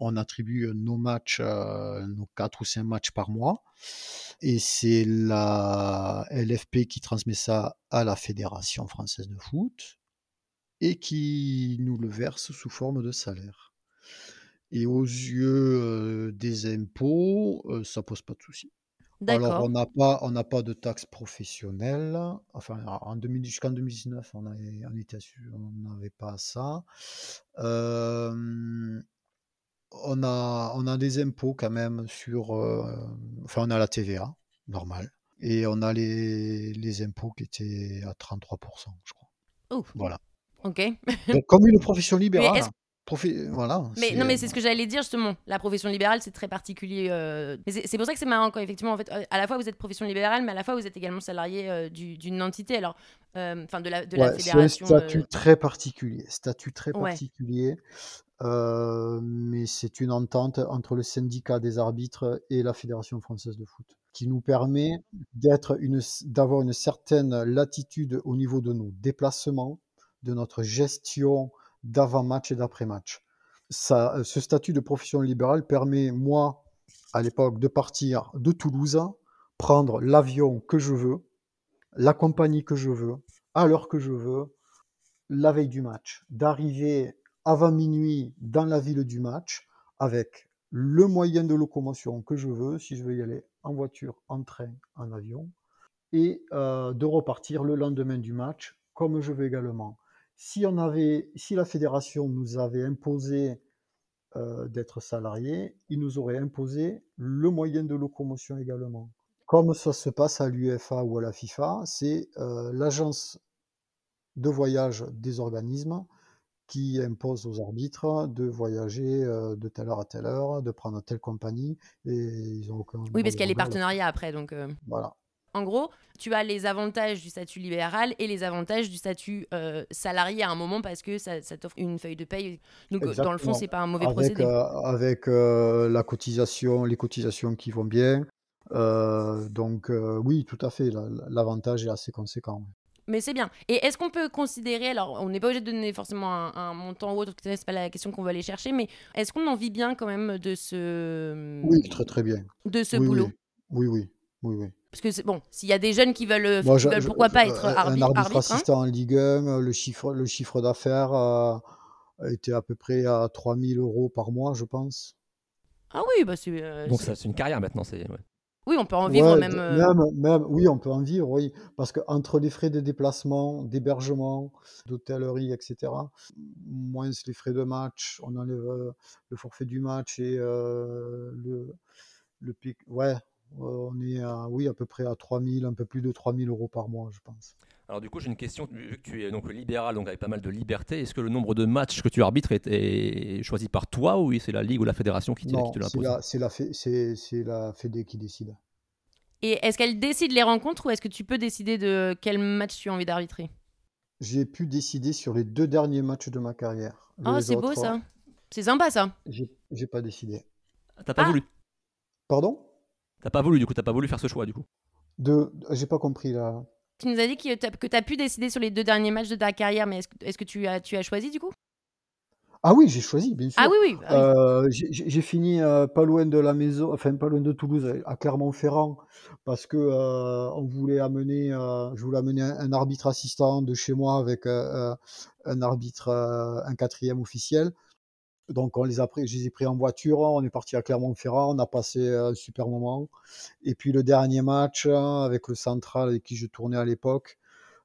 On attribue nos matchs, euh, nos 4 ou 5 matchs par mois. Et c'est la LFP qui transmet ça à la Fédération française de foot et qui nous le verse sous forme de salaire. Et aux yeux des impôts, ça pose pas de souci. Alors on n'a pas, on n'a pas de taxes professionnelles. Enfin, en jusqu'en 2019, on n'avait pas ça. On a, on a des impôts quand même sur, enfin, on a la TVA, normal. Et on a les, les impôts qui étaient à 33%, je crois. Voilà. Ok. Donc, comme une profession libérale. Voilà, mais non, mais c'est ce que j'allais dire justement. La profession libérale, c'est très particulier. Euh, c'est pour ça que c'est marrant quand effectivement, en fait, à la fois vous êtes profession libérale, mais à la fois vous êtes également salarié euh, d'une entité. Alors, euh, enfin de la de la fédération. C'est un statut très particulier. Statut très particulier. mais c'est une entente entre le syndicat des arbitres et la fédération française de foot qui nous permet d'être une d'avoir une certaine latitude au niveau de nos déplacements de notre gestion d'avant-match et d'après-match. Ça, ce statut de profession libérale permet, moi, à l'époque, de partir de Toulouse, prendre l'avion que je veux, la compagnie que je veux, à l'heure que je veux, la veille du match, d'arriver avant minuit dans la ville du match avec le moyen de locomotion que je veux, si je veux y aller en voiture, en train, en avion, et euh, de repartir le lendemain du match comme je veux également si, on avait, si la fédération nous avait imposé euh, d'être salarié, il nous aurait imposé le moyen de locomotion également. Comme ça se passe à l'UFA ou à la FIFA, c'est euh, l'agence de voyage des organismes qui impose aux arbitres de voyager euh, de telle heure à telle heure, de prendre telle compagnie, et ils ont aucun. Oui, parce qu'il y a les partenariats après, donc. Voilà. En gros, tu as les avantages du statut libéral et les avantages du statut euh, salarié à un moment parce que ça, t'offre une feuille de paye. Donc, dans le fond, c'est pas un mauvais procédé. Euh, avec euh, la cotisation, les cotisations qui vont bien. donc, oui, tout à fait, l'avantage est assez conséquent. Mais c'est bien. Et est-ce qu'on peut considérer, alors on n'est pas obligé de donner forcément un, montant ou autre, c'est pas la question qu'on va aller chercher, mais est-ce qu'on en vit bien quand même de ce. Oui, très très bien. De ce boulot? Oui, oui, oui, oui. Parce que bon, s'il y a des jeunes qui veulent, euh, pourquoi pas être arbitre, un arbitre, hein. assistant en Ligue 1, euh, le chiffre, le chiffre d'affaires a été à peu près à 3000 euros par mois, je pense. Ah oui, bah c'est. Euh, Donc c'est une carrière maintenant, c'est. Oui, on peut en vivre même, même, Oui, on peut en vivre, oui. Parce qu'entre les frais de déplacement, d'hébergement, d'hôtellerie, etc., moins les frais de match, on enlève le forfait du match et le, le pic. Ouais, on est à, oui, à peu près à 3000, un peu plus de 3000 euros par mois, je pense. Alors du coup, j'ai une question, vu que tu es donc libéral, donc avec pas mal de liberté, est-ce que le nombre de matchs que tu arbitres est, choisi par toi ou c'est la Ligue ou la Fédération qui, te l'impose? c'est la, c'est la Fédé qui décide. Et est-ce qu'elle décide les rencontres ou est-ce que tu peux décider de quel match tu as envie d'arbitrer? J'ai pu décider sur les deux derniers matchs de ma carrière. oh, c'est beau ça. C'est sympa ça. J'ai pas décidé. T'as pas ah. voulu? Pardon? T'as pas voulu, du coup, t'as pas voulu faire ce choix, du coup de... J'ai pas compris là. Tu nous as dit que tu as pu décider sur les deux derniers matchs de ta carrière, mais est-ce que, tu, as, tu as choisi du coup? Ah oui, j'ai choisi, bien sûr. Ah oui, oui. Ah euh, j'ai fini euh, pas loin de la maison, enfin pas loin de Toulouse, à Clermont-Ferrand, parce que euh, on voulait amener, je voulais amener un, arbitre assistant de chez moi avec un arbitre, un quatrième officiel. Donc on les a pris, je les ai pris en voiture, on est parti à Clermont-Ferrand, on a passé un super moment. Et puis le dernier match hein, avec le central avec qui je tournais à l'époque,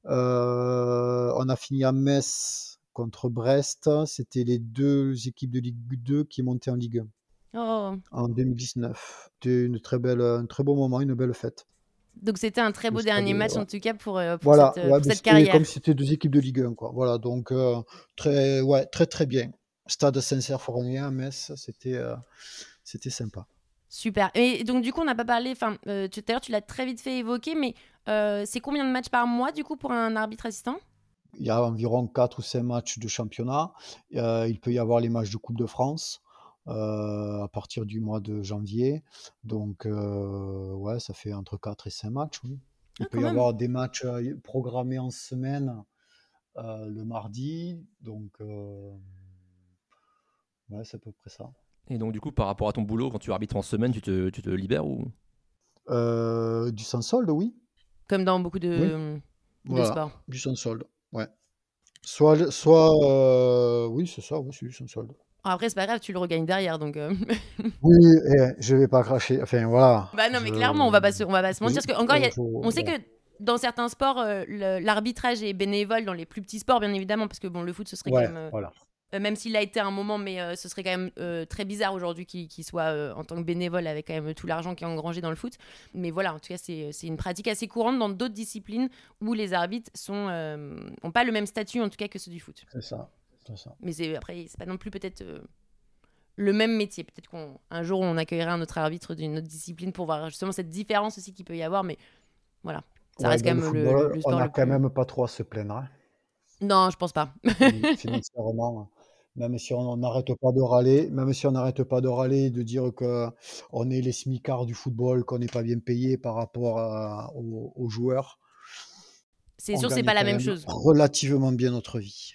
euh, on a fini à Metz contre Brest. C'était les deux équipes de Ligue 2 qui montaient en Ligue 1 en 2019. C'était une très belle, un très beau moment, une belle fête. Donc c'était un très beau dernier match en tout cas pour, euh, pour cette, euh, cette carrière. Comme c'était deux équipes de Ligue 1, quoi. Voilà, donc très, ouais, très très bien. Stade Saint-Cyr-Fournier à Metz, c'était euh, c'était sympa. Super. Et donc du coup, on n'a pas parlé, enfin, euh, tout à l'heure, tu l'as très vite fait évoquer, mais euh, c'est combien de matchs par mois du coup pour un arbitre assistant? Il y a environ 4 ou 5 matchs de championnat. il peut y avoir les matchs de Coupe de France. à partir du mois de janvier. Donc, ouais, ça fait entre 4 et 5 matchs, oui. Il Ah, peut y même. avoir des matchs programmés en semaine le mardi. Donc, ouais, c'est à peu près ça. Et donc, du coup, par rapport à ton boulot, quand tu arbitres en semaine, tu te, tu te libères ou? Du sans solde, oui. Comme dans beaucoup de, de Voilà, sports. du sans solde, ouais. Soit, soit oui, c'est ça, oui, c'est du sans solde. Après, c'est pas grave, tu le regagnes derrière, donc. euh, Oui, eh, je vais pas cracher. Enfin, voilà. Bah non, mais Je- clairement, on va pas se, on va pas se mentir. Parce que, encore, il y a- faut- on sait que dans certains sports, euh, l'arbitrage est bénévole dans les plus petits sports, bien évidemment, parce que bon, le foot, ce serait Ouais, quand même. euh, voilà. Euh, même s'il a été un moment, mais euh, ce serait quand même euh, très bizarre aujourd'hui qu'il soit en tant que bénévole avec quand même tout l'argent qui est engrangé dans le foot. Mais voilà, en tout cas, c'est une pratique assez courante dans d'autres disciplines où les arbitres sont ont pas le même statut, en tout cas, que ceux du foot. C'est ça, ça. Mais après, c'est pas non plus peut-être le même métier. Peut-être qu'un jour, on accueillera un autre arbitre d'une autre discipline pour voir justement cette différence aussi qu'il peut y avoir. Mais voilà, ça Ouais, reste quand le même le, le on sport n'a le quand plus- même pas trop à se plaindre. hein. Non, je pense pas. Fin- Financièrement, même si on n'arrête pas de râler, même si on n'arrête pas de râler, de dire que on est les smicards du football, qu'on n'est pas bien payé par rapport à- aux, aux joueurs. C'est sûr, c'est pas la même même chose. Relativement bien notre vie.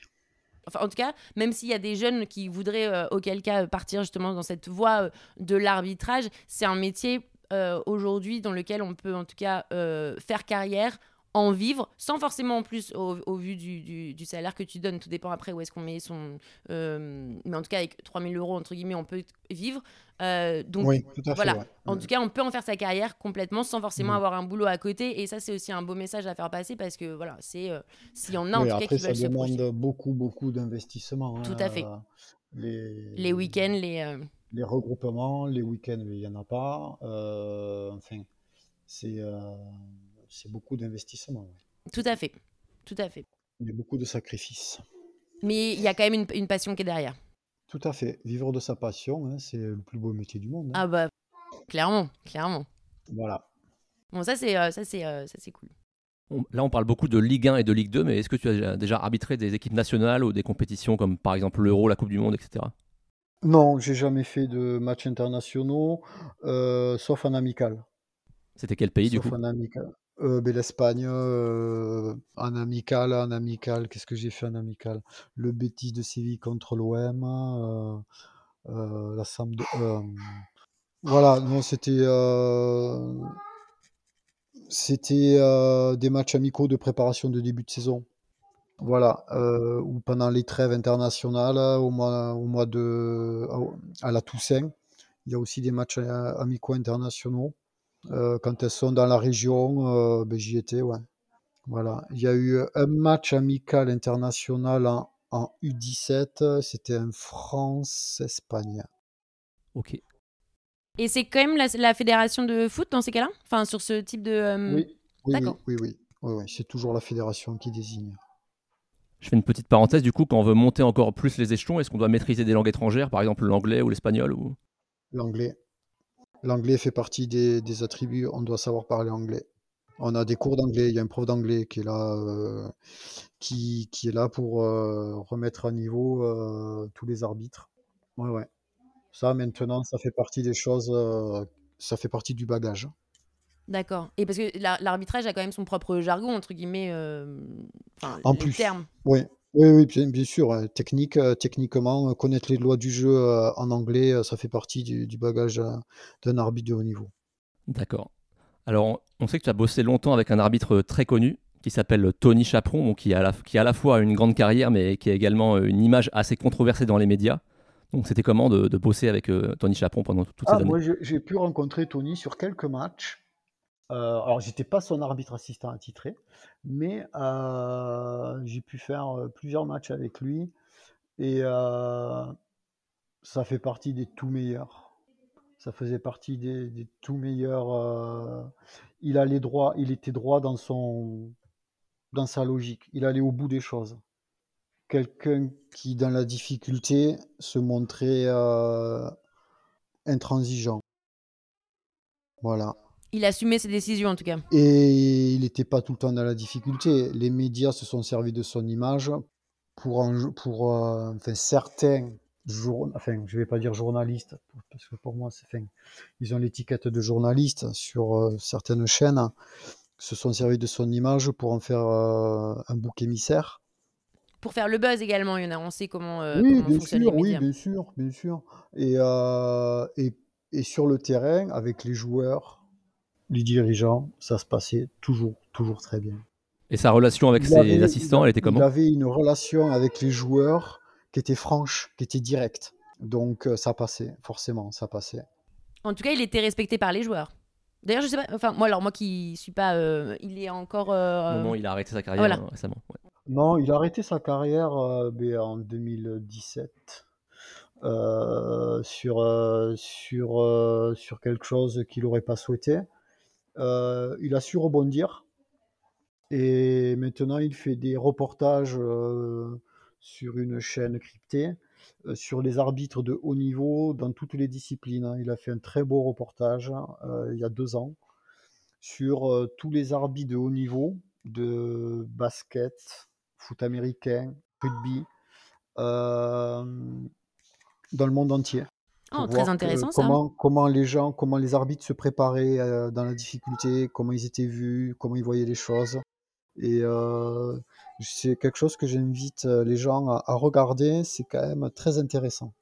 Enfin, en tout cas, même s'il y a des jeunes qui voudraient, euh, auquel cas, partir justement dans cette voie euh, de l'arbitrage, c'est un métier euh, aujourd'hui dans lequel on peut en tout cas euh, faire carrière, en vivre, sans forcément en plus au, au vu du, du- du salaire que tu donnes. Tout dépend après où est-ce qu'on met son. euh, mais en tout cas, avec 3000 euros, entre guillemets, on peut vivre. Euh, donc, oui, tout voilà. fait. ouais. en tout cas, on peut en faire sa carrière complètement sans forcément Mm. avoir un boulot à côté. Et ça, c'est aussi un beau message à faire passer parce que voilà, c'est euh, s'il y en a en tout cas après, qui ça veulent se projeter. demande beaucoup, beaucoup d'investissement. Tout hein, à fait. Les, Les week-ends, les. euh, les regroupements, les week-ends, il n'y en a pas. euh, enfin, c'est euh, c'est beaucoup d'investissement. ouais. Tout à fait. Tout à fait. Il y a beaucoup de sacrifices. Mais il y a quand même une, une passion qui est derrière. Tout à fait. Vivre de sa passion, hein, c'est le plus beau métier du monde. hein. Ah bah, clairement, clairement. Voilà. Bon, ça, c'est euh, ça c'est euh, ça, c'est cool. Là, on parle beaucoup de Ligue 1 et de Ligue 2, mais est-ce que tu as déjà- arbitré des équipes nationales ou des compétitions comme par exemple l'Euro, la Coupe du Monde, etc. Non, j'ai jamais fait de matchs internationaux, euh, sauf en amical. C'était quel pays du Sauf coup? en amical. Euh, ben, L'Espagne, euh, en amical, en amical, qu'est-ce que j'ai fait en amical? Le Betis de Séville contre l'OM, euh, la Sampdo- euh, voilà, non, c'était des matchs amicaux de préparation de début de saison. Voilà, ou pendant les trêves internationales, au mois, de, à la Toussaint, il y a aussi des matchs amicaux internationaux. Euh, quand elles sont dans la région, euh, ben, j'y étais, ouais. Voilà. Il y a eu un match amical international en, en U17, c'était un France-Espagne. Ok. Et c'est quand même la, la fédération de foot dans ces cas-là? Enfin, sur ce type de. euh, Oui, oui, oui, oui, oui, oui, c'est toujours la fédération qui désigne. Je fais une petite parenthèse, du coup, quand on veut monter encore plus les échelons, est-ce qu'on doit maîtriser des langues étrangères, par exemple l'anglais ou l'espagnol ou... L'anglais. L'anglais fait partie des, des attributs, on doit savoir parler anglais. On a des cours d'anglais, il y a un prof d'anglais qui est là, euh, qui, qui est là pour euh, remettre à niveau euh, tous les arbitres. Ouais, ouais. Ça, maintenant, ça fait partie des choses, ça fait partie du bagage. D'accord. Et parce que la- l'arbitrage a quand même son propre jargon, entre guillemets. En plus. termes. Oui, oui, oui, bien, bien sûr. Technique, euh, techniquement, euh, connaître les lois du jeu euh, en anglais, ça fait partie du, du bagage d'un arbitre de haut niveau. D'accord. Alors, on- on sait que tu as bossé longtemps avec un arbitre très connu qui s'appelle Tony Chaperon, qui, a la- qui a à la fois une grande carrière, mais qui a également une image assez controversée dans les médias. Donc, c'était comment de, de bosser avec Tony Chaperon pendant toutes ces Ah, années? moi, j'ai j'ai pu rencontrer Tony sur quelques matchs. Euh, alors, j'étais pas son arbitre assistant attitré, mais euh, j'ai pu faire euh, plusieurs matchs avec lui et ça fait partie des tout meilleurs. Ça faisait partie des, tout meilleurs. il allait droit, il était droit dans son, dans sa logique. Il allait au bout des choses. Quelqu'un qui, dans la difficulté, se montrait intransigeant. Voilà. Il assumait ses décisions, en tout cas. Et il n'était pas tout le temps dans la difficulté. Les médias se sont servis de son image pour, pour euh, enfin, certains jour, enfin, je vais pas dire journaliste, parce que pour moi, c'est. Ils ont l'étiquette de journaliste sur euh, certaines chaînes, se sont servis de son image pour en faire euh, un bouc émissaire. Pour faire le buzz également, il y en a, on sait comment, Oui, comment bien sûr, oui, bien sûr, bien sûr. Et, et, et sur le terrain, avec les joueurs, les dirigeants, ça se passait toujours, toujours très bien. Et sa relation avec Il ses avait, il assistants, elle était il comment avait une relation avec les joueurs qui était franche, qui était directe. Donc euh, ça passait, forcément, ça passait. En tout cas, il était respecté par les joueurs. D'ailleurs, je sais pas, enfin, moi, alors, moi qui suis pas. euh, il est encore. Au euh, moment où il a arrêté sa carrière voilà. récemment. ouais. Non, il a arrêté sa carrière euh, ben, en 2017 euh, sur, euh, sur, euh, sur quelque chose qu'il n'aurait pas souhaité. Euh, il a su rebondir et maintenant il fait des reportages euh, sur une chaîne cryptée euh, sur les arbitres de haut niveau dans toutes les disciplines. hein. Il a fait un très beau reportage il y a deux ans sur tous les arbitres de haut niveau de basket, foot américain, rugby, dans le monde entier. Oh, très que- intéressant ça. comment, comment les gens, comment les arbitres se préparaient euh, dans la difficulté, comment ils étaient vus, comment ils voyaient les choses. Et euh, c'est quelque chose que j'invite euh, les gens à, à regarder, c'est quand même très intéressant.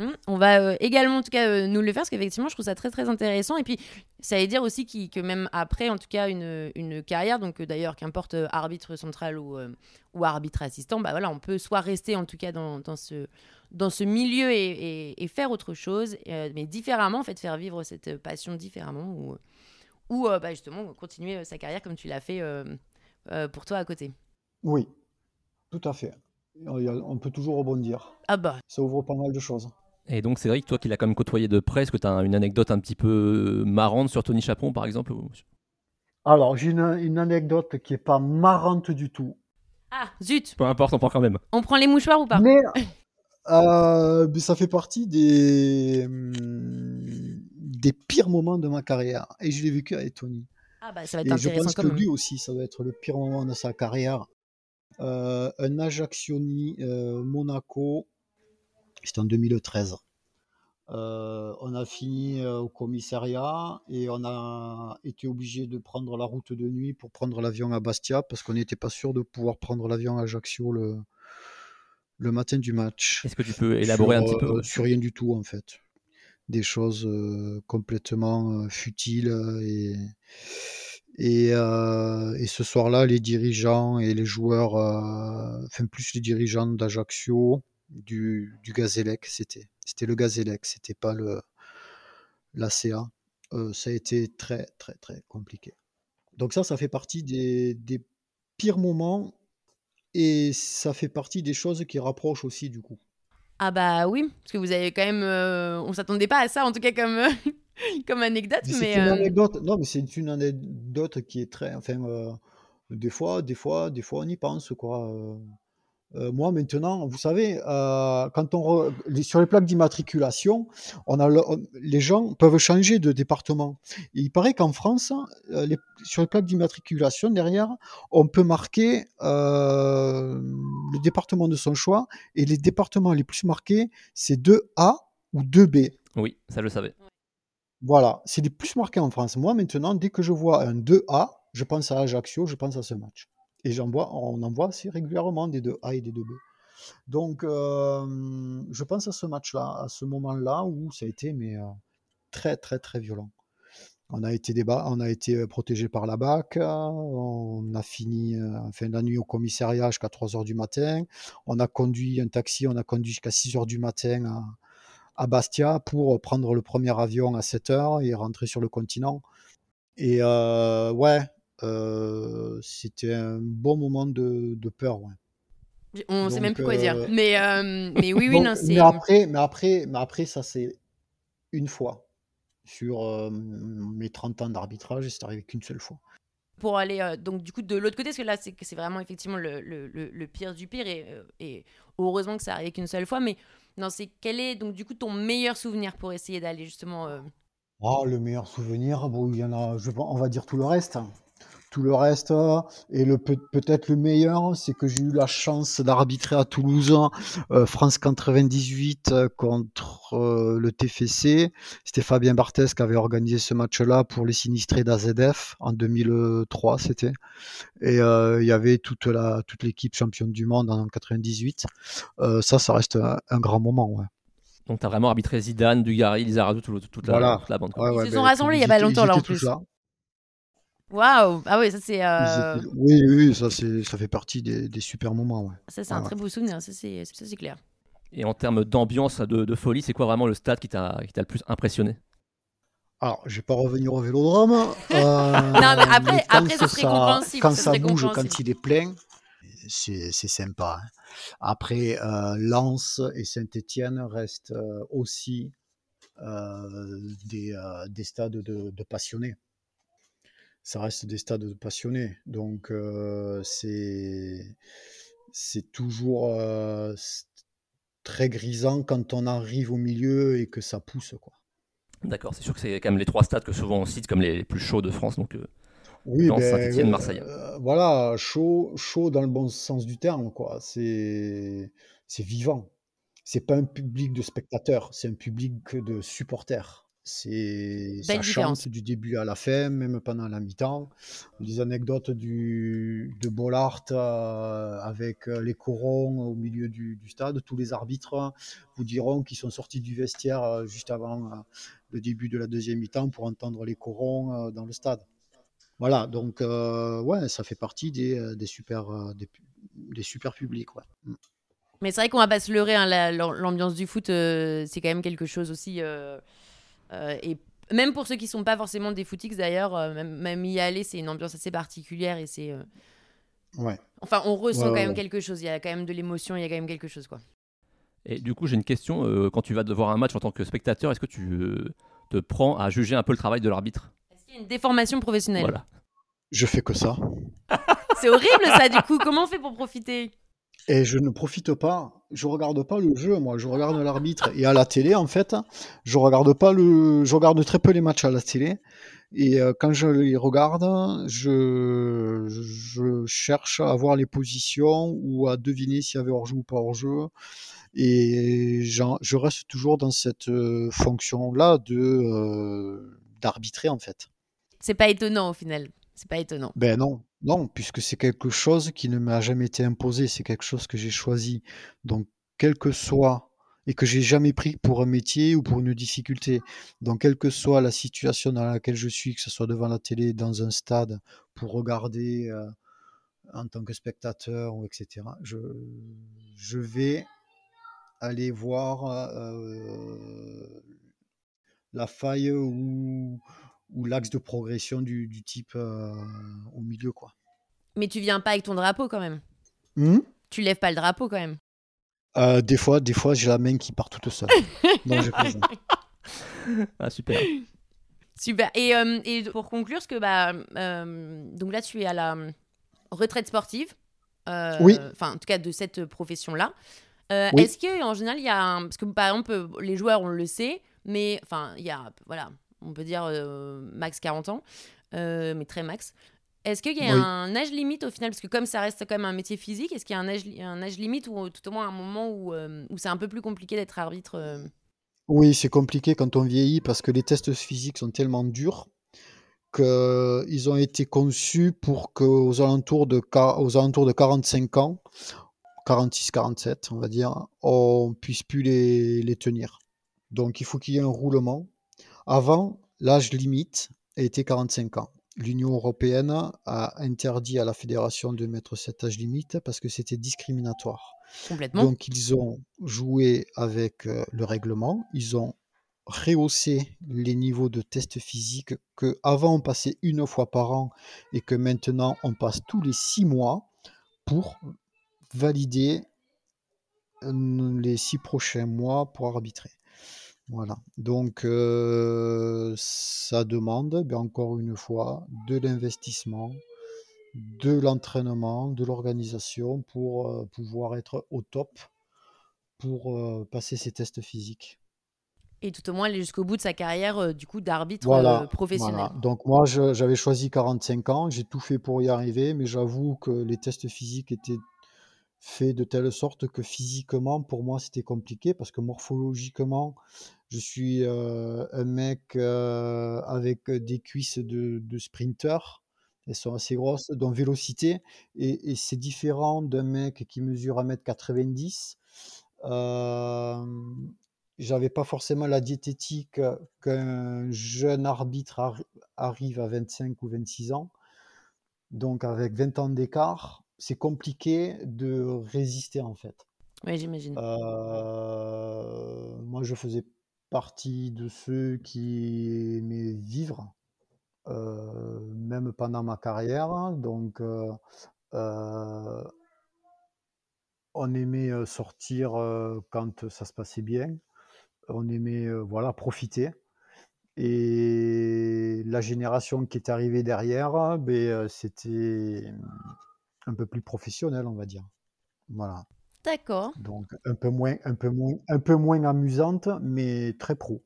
Hum, On va euh, également, en tout cas, euh, nous le faire, parce qu'effectivement, je trouve ça très, très intéressant. Et puis, ça veut dire aussi que même après, en tout cas, une, une carrière, donc euh, d'ailleurs, qu'importe arbitre central ou, ou arbitre assistant, bah voilà, on peut soit rester, en tout cas, dans, dans ce, dans ce milieu et, et- et faire autre chose, mais différemment, en fait, faire vivre cette passion différemment, ou, ou bah, justement, continuer sa carrière comme tu l'as fait pour toi à côté. Oui, tout à fait. On peut toujours rebondir. Ah bah, Ça ouvre pas mal de choses. Et donc, Cédric, toi qui l'as quand même côtoyé de près, est-ce que tu as une anecdote un petit peu marrante sur Tony Chaperon, par exemple Alors, j'ai une, une anecdote qui est pas marrante du tout. ah, zut, Peu importe, on prend quand même. on prend les mouchoirs ou pas Mais euh, mais ça fait partie des, hum, des pires moments de ma carrière. Et je l'ai vécu avec Tony. Ah bah, ça va être Et je intéressant pense que lui aussi, ça va être le pire moment de sa carrière. Euh, un Ajaccioni euh, Monaco, c'était en 2013. Euh, on a fini euh, au commissariat et on a été obligé de prendre la route de nuit pour prendre l'avion à Bastia parce qu'on n'était pas sûr de pouvoir prendre l'avion à Ajaccio le, le matin du match. Est-ce que tu peux élaborer Sur, un petit peu euh. Sur rien du tout en fait. Des choses complètement futiles et, et, euh, et ce soir-là, les dirigeants et les joueurs, euh, enfin plus les dirigeants d'Ajaccio, du, du Gazélec, c'était. C'était le Gazélec, c'était pas le l'ACA. Euh, ça a été très très très compliqué. Donc ça, ça fait partie des, des pires moments et ça fait partie des choses qui rapprochent aussi du coup. Ah bah oui, parce que vous avez quand même... euh, on s'attendait pas à ça, en tout cas comme, euh, comme anecdote, Mais mais... c'est une euh, anecdote. Non, mais c'est une anecdote qui est très. Enfin, euh, des fois, des fois, des fois, on y pense, quoi. Euh, moi, maintenant, vous savez, euh, quand on re- les- sur les plaques d'immatriculation, on a le- on- les gens peuvent changer de département. Et il paraît qu'en France, euh, les- sur les plaques d'immatriculation derrière, on peut marquer le département de son choix. Et les départements les plus marqués, c'est 2A ou 2B. Oui, ça je le savais. Voilà, c'est les plus marqués en France. Moi, maintenant, dès que je vois un 2A, je pense à Ajaccio, je pense à ce match. Et j'en vois, on en voit assez régulièrement des 2A et des 2B. Donc, je pense à ce match-là, à ce moment-là où ça a été mais, très, très, très violent. On a été, débat, on a été protégé par la BAC, on a fini euh, en fin de la nuit au commissariat jusqu'à 3h du matin. On a conduit un taxi, on a conduit jusqu'à 6h du matin à, à Bastia pour prendre le premier avion à 7h et rentrer sur le continent. Et ouais, c'était un bon moment de, de peur. Ouais. on sait donc, même plus quoi dire. euh, Mais, euh, mais oui, oui, Donc, non, c'est... mais après, mais après, mais après, ça c'est une fois sur euh, mes 30 ans d'arbitrage, et c'est arrivé qu'une seule fois. pour aller euh, donc du coup de l'autre côté parce que là c'est c'est vraiment effectivement le, le, pire du pire et, euh, et heureusement que ça arrive qu'une seule fois mais non c'est quel est donc du coup ton meilleur souvenir pour essayer d'aller justement euh, Ah, le meilleur souvenir, bon, il y en a, je, on va dire tout le reste. Tout le reste. Et le peut-être le meilleur, c'est que j'ai eu la chance d'arbitrer à Toulouse euh, France 98 euh, contre euh, le TFC. C'était Fabien Barthès qui avait organisé ce match-là pour les sinistrés d'AZF en 2003, c'était. Et il y avait toute la toute l'équipe championne du monde en 98. ça, ça reste un, grand moment. Ouais. Donc, tu as vraiment arbitré Zidane, Dugarry, Lizarazu, toute, toute, la, toute la bande. ils se sont ben, rassemblés il y a pas longtemps, là, en plus. Waouh Ah oui, ça c'est. Euh... Oui, oui, ça, ça fait partie des, des super moments. Ouais. Ça, c'est un très beau souvenir, ça c'est clair. Et en termes d'ambiance, de, de, folie, c'est quoi vraiment le stade qui t'a le plus impressionné? Alors, je vais pas revenir au vélodrome. Euh, non, mais après, après ça serait compréhensible. Quand ça, bouge, quand il est plein, c'est sympa. Hein. Après, euh, Lens et Saint-Étienne restent euh, aussi euh, des, euh, des, stades de, de passionnés ça reste des stades passionnés. Donc euh, c'est c'est toujours euh, très grisant quand on arrive au milieu et que ça pousse quoi. D'accord, c'est sûr que c'est quand même les trois stades que souvent on cite comme les plus chauds de France, donc euh, oui, ben, Saint-Etienne, Marseille. voilà, chaud, chaud dans le bon sens du terme, quoi. C'est, c'est vivant. C'est pas un public de spectateurs, c'est un public de supporters. C'est ça chante du début à la fin, même pendant la mi-temps. Des anecdotes du, de Bollard euh, avec euh, les corons au milieu du, stade. Tous les arbitres vous diront qu'ils sont sortis du vestiaire euh, juste avant le début de la deuxième mi-temps pour entendre les corons dans le stade. Voilà, donc ouais, ça fait partie des, des super, des, super publics. Ouais. Mm. Mais c'est vrai qu'on va pas se leurrer, hein, l'ambiance du foot, c'est quand même quelque chose aussi euh, et même pour ceux qui sont pas forcément des footix d'ailleurs, euh, même, y aller, c'est une ambiance assez particulière et c'est. Euh, ouais. Enfin, on ressent quand même quelque chose. Il y a quand même de l'émotion, il y a quand même quelque chose, quoi. Et du coup, j'ai une question. quand tu vas voir un match en tant que spectateur, est-ce que tu te prends à juger un peu le travail de l'arbitre? Est-ce qu'il y a une déformation professionnelle? Voilà. Je fais que ça. c'est horrible ça, du coup. Comment on fait pour profiter? Et je ne profite pas, je regarde pas le jeu, moi, je regarde l'arbitre. Et à la télé, en fait, je regarde pas le, je regarde très peu les matchs à la télé. Et euh, quand je les regarde, je, cherche à voir les positions ou à deviner s'il y avait hors-jeu ou pas hors-jeu. Et je reste toujours dans cette euh, fonction-là de euh, d'arbitrer, en fait. C'est pas étonnant au final. C'est pas étonnant. Ben non, non, puisque c'est quelque chose qui ne m'a jamais été imposé, c'est quelque chose que j'ai choisi. Donc, quel que soit, et que j'ai jamais pris pour un métier ou pour une difficulté. Donc, quelle que soit la situation dans laquelle je suis, que ce soit devant la télé, dans un stade, pour regarder euh, en tant que spectateur, ou etc., je, vais aller voir euh, la faille ou, ou l'axe de progression du, du type euh, au milieu. quoi. Mais tu viens pas avec ton drapeau quand même mmh Tu lèves pas le drapeau quand même euh, Des fois, des fois j'ai la main qui part toute seule. non, ah, super. Super. Et, euh, et, pour conclure, ce que bah, donc là, tu es à la retraite sportive. oui. Enfin, en tout cas, de cette profession-là. Est-ce qu'en général, il y a un... Parce que par exemple, les joueurs, on le sait, mais enfin, il y a voilà, on peut dire euh, max 40 ans, euh, mais très max. Est-ce qu'il y a un âge limite au final? Parce que comme ça reste quand même un métier physique, est-ce qu'il y a un âge, un âge limite ou tout au moins un moment où, euh, où c'est un peu plus compliqué d'être arbitre Oui, c'est compliqué quand on vieillit parce que les tests physiques sont tellement durs qu'ils ont été conçus pour qu'aux alentours, de, aux alentours de 45 ans, 46-47 on va dire, on puisse plus les, les tenir. Donc il faut qu'il y ait un roulement avant, l'âge limite était 45 ans. L'Union européenne a interdit à la fédération de mettre cet âge limite parce que c'était discriminatoire. Complètement. Donc ils ont joué avec euh, le règlement, ils ont rehaussé les niveaux de tests physiques que avant on passait une fois par an et que maintenant on passe tous les six mois pour valider euh, les six prochains mois pour arbitrer. Voilà, donc ça demande, ben, encore une fois, de l'investissement, de l'entraînement, de l'organisation pour pouvoir être au top pour passer ces tests physiques. Et tout au moins aller jusqu'au bout de sa carrière euh, du coup d'arbitre Voilà, euh, professionnel. voilà. Donc moi, je- j'avais choisi 45 ans, j'ai tout fait pour y arriver, mais j'avoue que les tests physiques étaient faits de telle sorte que physiquement, pour moi, c'était compliqué parce que morphologiquement, je suis euh, un mec euh, avec des cuisses de, de sprinter. Elles sont assez grosses, donc vélocité. Et, et c'est différent d'un mec qui mesure 1m90. Euh, j'avais pas forcément la diététique qu'un jeune arbitre arri- arrive à 25 ou 26 ans. Donc avec 20 ans d'écart, c'est compliqué de résister en fait. Oui, j'imagine. Euh, moi, je faisais partie de ceux qui aimaient vivre, euh, même pendant ma carrière. Donc, euh, euh, on aimait sortir quand ça se passait bien. On aimait voilà, profiter. Et la génération qui est arrivée derrière, ben, c'était un peu plus professionnel, on va dire. Voilà. D'accord. Donc un peu moins, un peu moins, un peu moins amusante, mais très pro.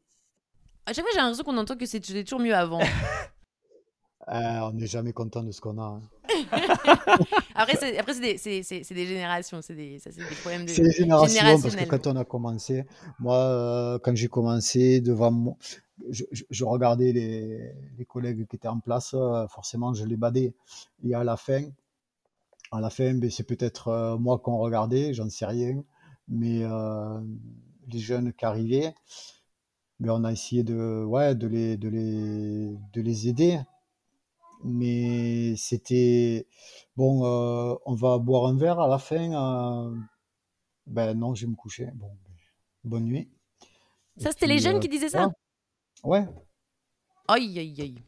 À chaque fois, j'ai l'impression qu'on entend que c'était toujours mieux avant. Euh, on n'est jamais content de ce qu'on a. hein. après, c'est après, c'est des, c'est- c'est- c'est des générations, c'est des, ça, c'est des problèmes de C'est les générations, parce que générationnels. quand on a commencé, moi, euh, quand j'ai commencé, devant moi, je, je- je regardais les, les collègues qui étaient en place, euh, forcément, je les badais. Et à la fin, à la fin, ben, c'est peut-être euh, moi qu'on regardait, j'en sais rien, mais euh, les jeunes qui arrivaient, ben, on a essayé de, ouais, de les, de les, de les aider. Mais c'était bon, euh, on va boire un verre à la fin. euh, ben non, je vais me coucher. Bon, ben, bonne nuit. Ça, c'était les jeunes qui disaient ça? Ouais, Aïe, aïe, aïe.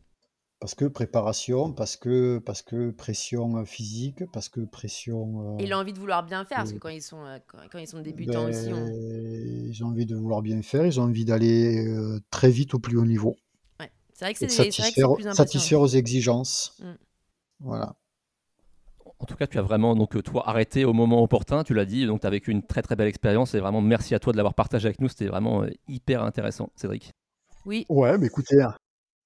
Parce que préparation, parce que, parce que pression euh, physique, parce que pression. euh, Et l'envie de vouloir bien faire, parce que euh, quand ils sont, euh, quand, quand ils sont débutants aussi, on... ben, Ils ont envie de vouloir bien faire, ils ont envie d'aller euh, très vite au plus haut niveau. ouais. c'est vrai que c'est vrai que satisfaire, plus satisfaire aux exigences. Mm. Voilà. En tout cas, tu as vraiment donc toi arrêté au moment opportun. Tu l'as dit, donc tu as vécu une très très belle expérience et vraiment merci à toi de l'avoir partagé avec nous. C'était vraiment euh, hyper intéressant, Cédric. Oui, Ouais, mais écoutez, hein,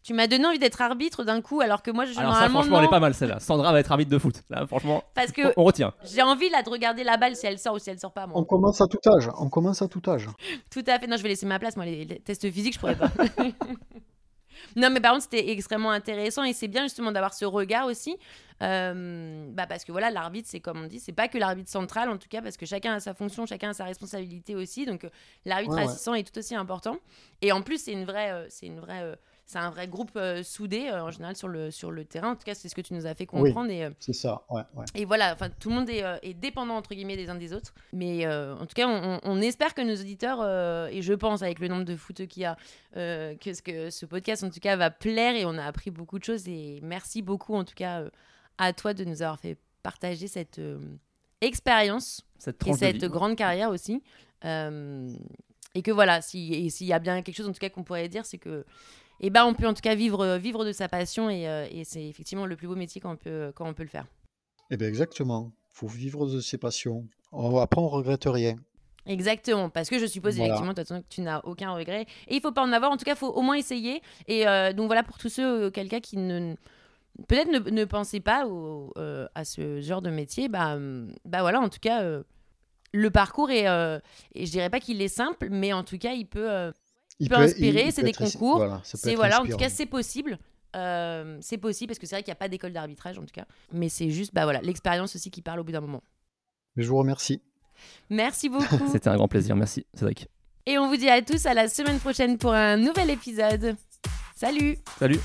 tu m'as donné envie d'être arbitre d'un coup, alors que moi, je Alors ça, normalement franchement, elle est non, pas mal celle-là. Sandra va être arbitre de foot. Là, franchement, parce que on retient. j'ai envie là de regarder la balle si elle sort ou si elle sort pas. Moi. on commence à tout âge. On commence à tout âge. Tout à fait. Non, je vais laisser ma place. Moi, les, les tests physiques, je pourrais pas. non, mais par contre, c'était extrêmement intéressant et c'est bien justement d'avoir ce regard aussi. Euh, bah parce que voilà, l'arbitre, c'est comme on dit, c'est pas que l'arbitre central en tout cas, parce que chacun a sa fonction, chacun a sa responsabilité aussi. Donc, euh, l'arbitre Ouais, ouais. assistant est tout aussi important. Et en plus, c'est une vraie, euh, c'est une vraie, euh, c'est un vrai groupe euh, soudé euh, en général sur le sur le terrain. En tout cas, c'est ce que tu nous as fait Oui. comprendre. Et, euh, C'est ça, ouais, ouais. et voilà, enfin, tout le monde est, euh, est dépendant entre guillemets des uns des autres. Mais euh, en tout cas, on, espère que nos auditeurs, euh, et je pense avec le nombre de footeux qu'il y a, euh, que, ce, que ce podcast en tout cas va plaire et on a appris beaucoup de choses. Et merci beaucoup en tout cas euh, à toi de nous avoir fait partager cette euh, expérience Cette et cette vie. grande carrière aussi. Euh, et que voilà, si, s'il y a bien quelque chose en tout cas qu'on pourrait dire, c'est que eh ben, on peut en tout cas vivre, vivre de sa passion et, euh, et c'est effectivement le plus beau métier quand on peut, quand on peut le faire. Eh bien, exactement. Il faut vivre de ses passions. On- Après, on regrette rien. Exactement, parce que je suppose Voilà. effectivement que tu n'as aucun regret. Et il faut pas en avoir, en tout cas, il faut au moins essayer. Et euh, donc voilà, pour tous ceux, euh, quelqu'un qui ne peut-être ne, ne pensait pas au- euh, à ce genre de métier, bah, hum, bah voilà, en tout cas, euh, le parcours est, euh, et je dirais pas qu'il est simple, mais en tout cas, il peut, euh, Il peut inspirer, c'est des concours, voilà, c'est voilà, en tout cas, c'est possible. Euh, c'est possible parce que c'est vrai qu'il n'y a pas d'école d'arbitrage en tout cas, mais c'est juste bah voilà l'expérience aussi qui parle au bout d'un moment. Mais je vous remercie. Merci beaucoup. C'était un grand plaisir. Merci, Cédric. Et on vous dit à tous à la semaine prochaine pour un nouvel épisode. Salut Salut.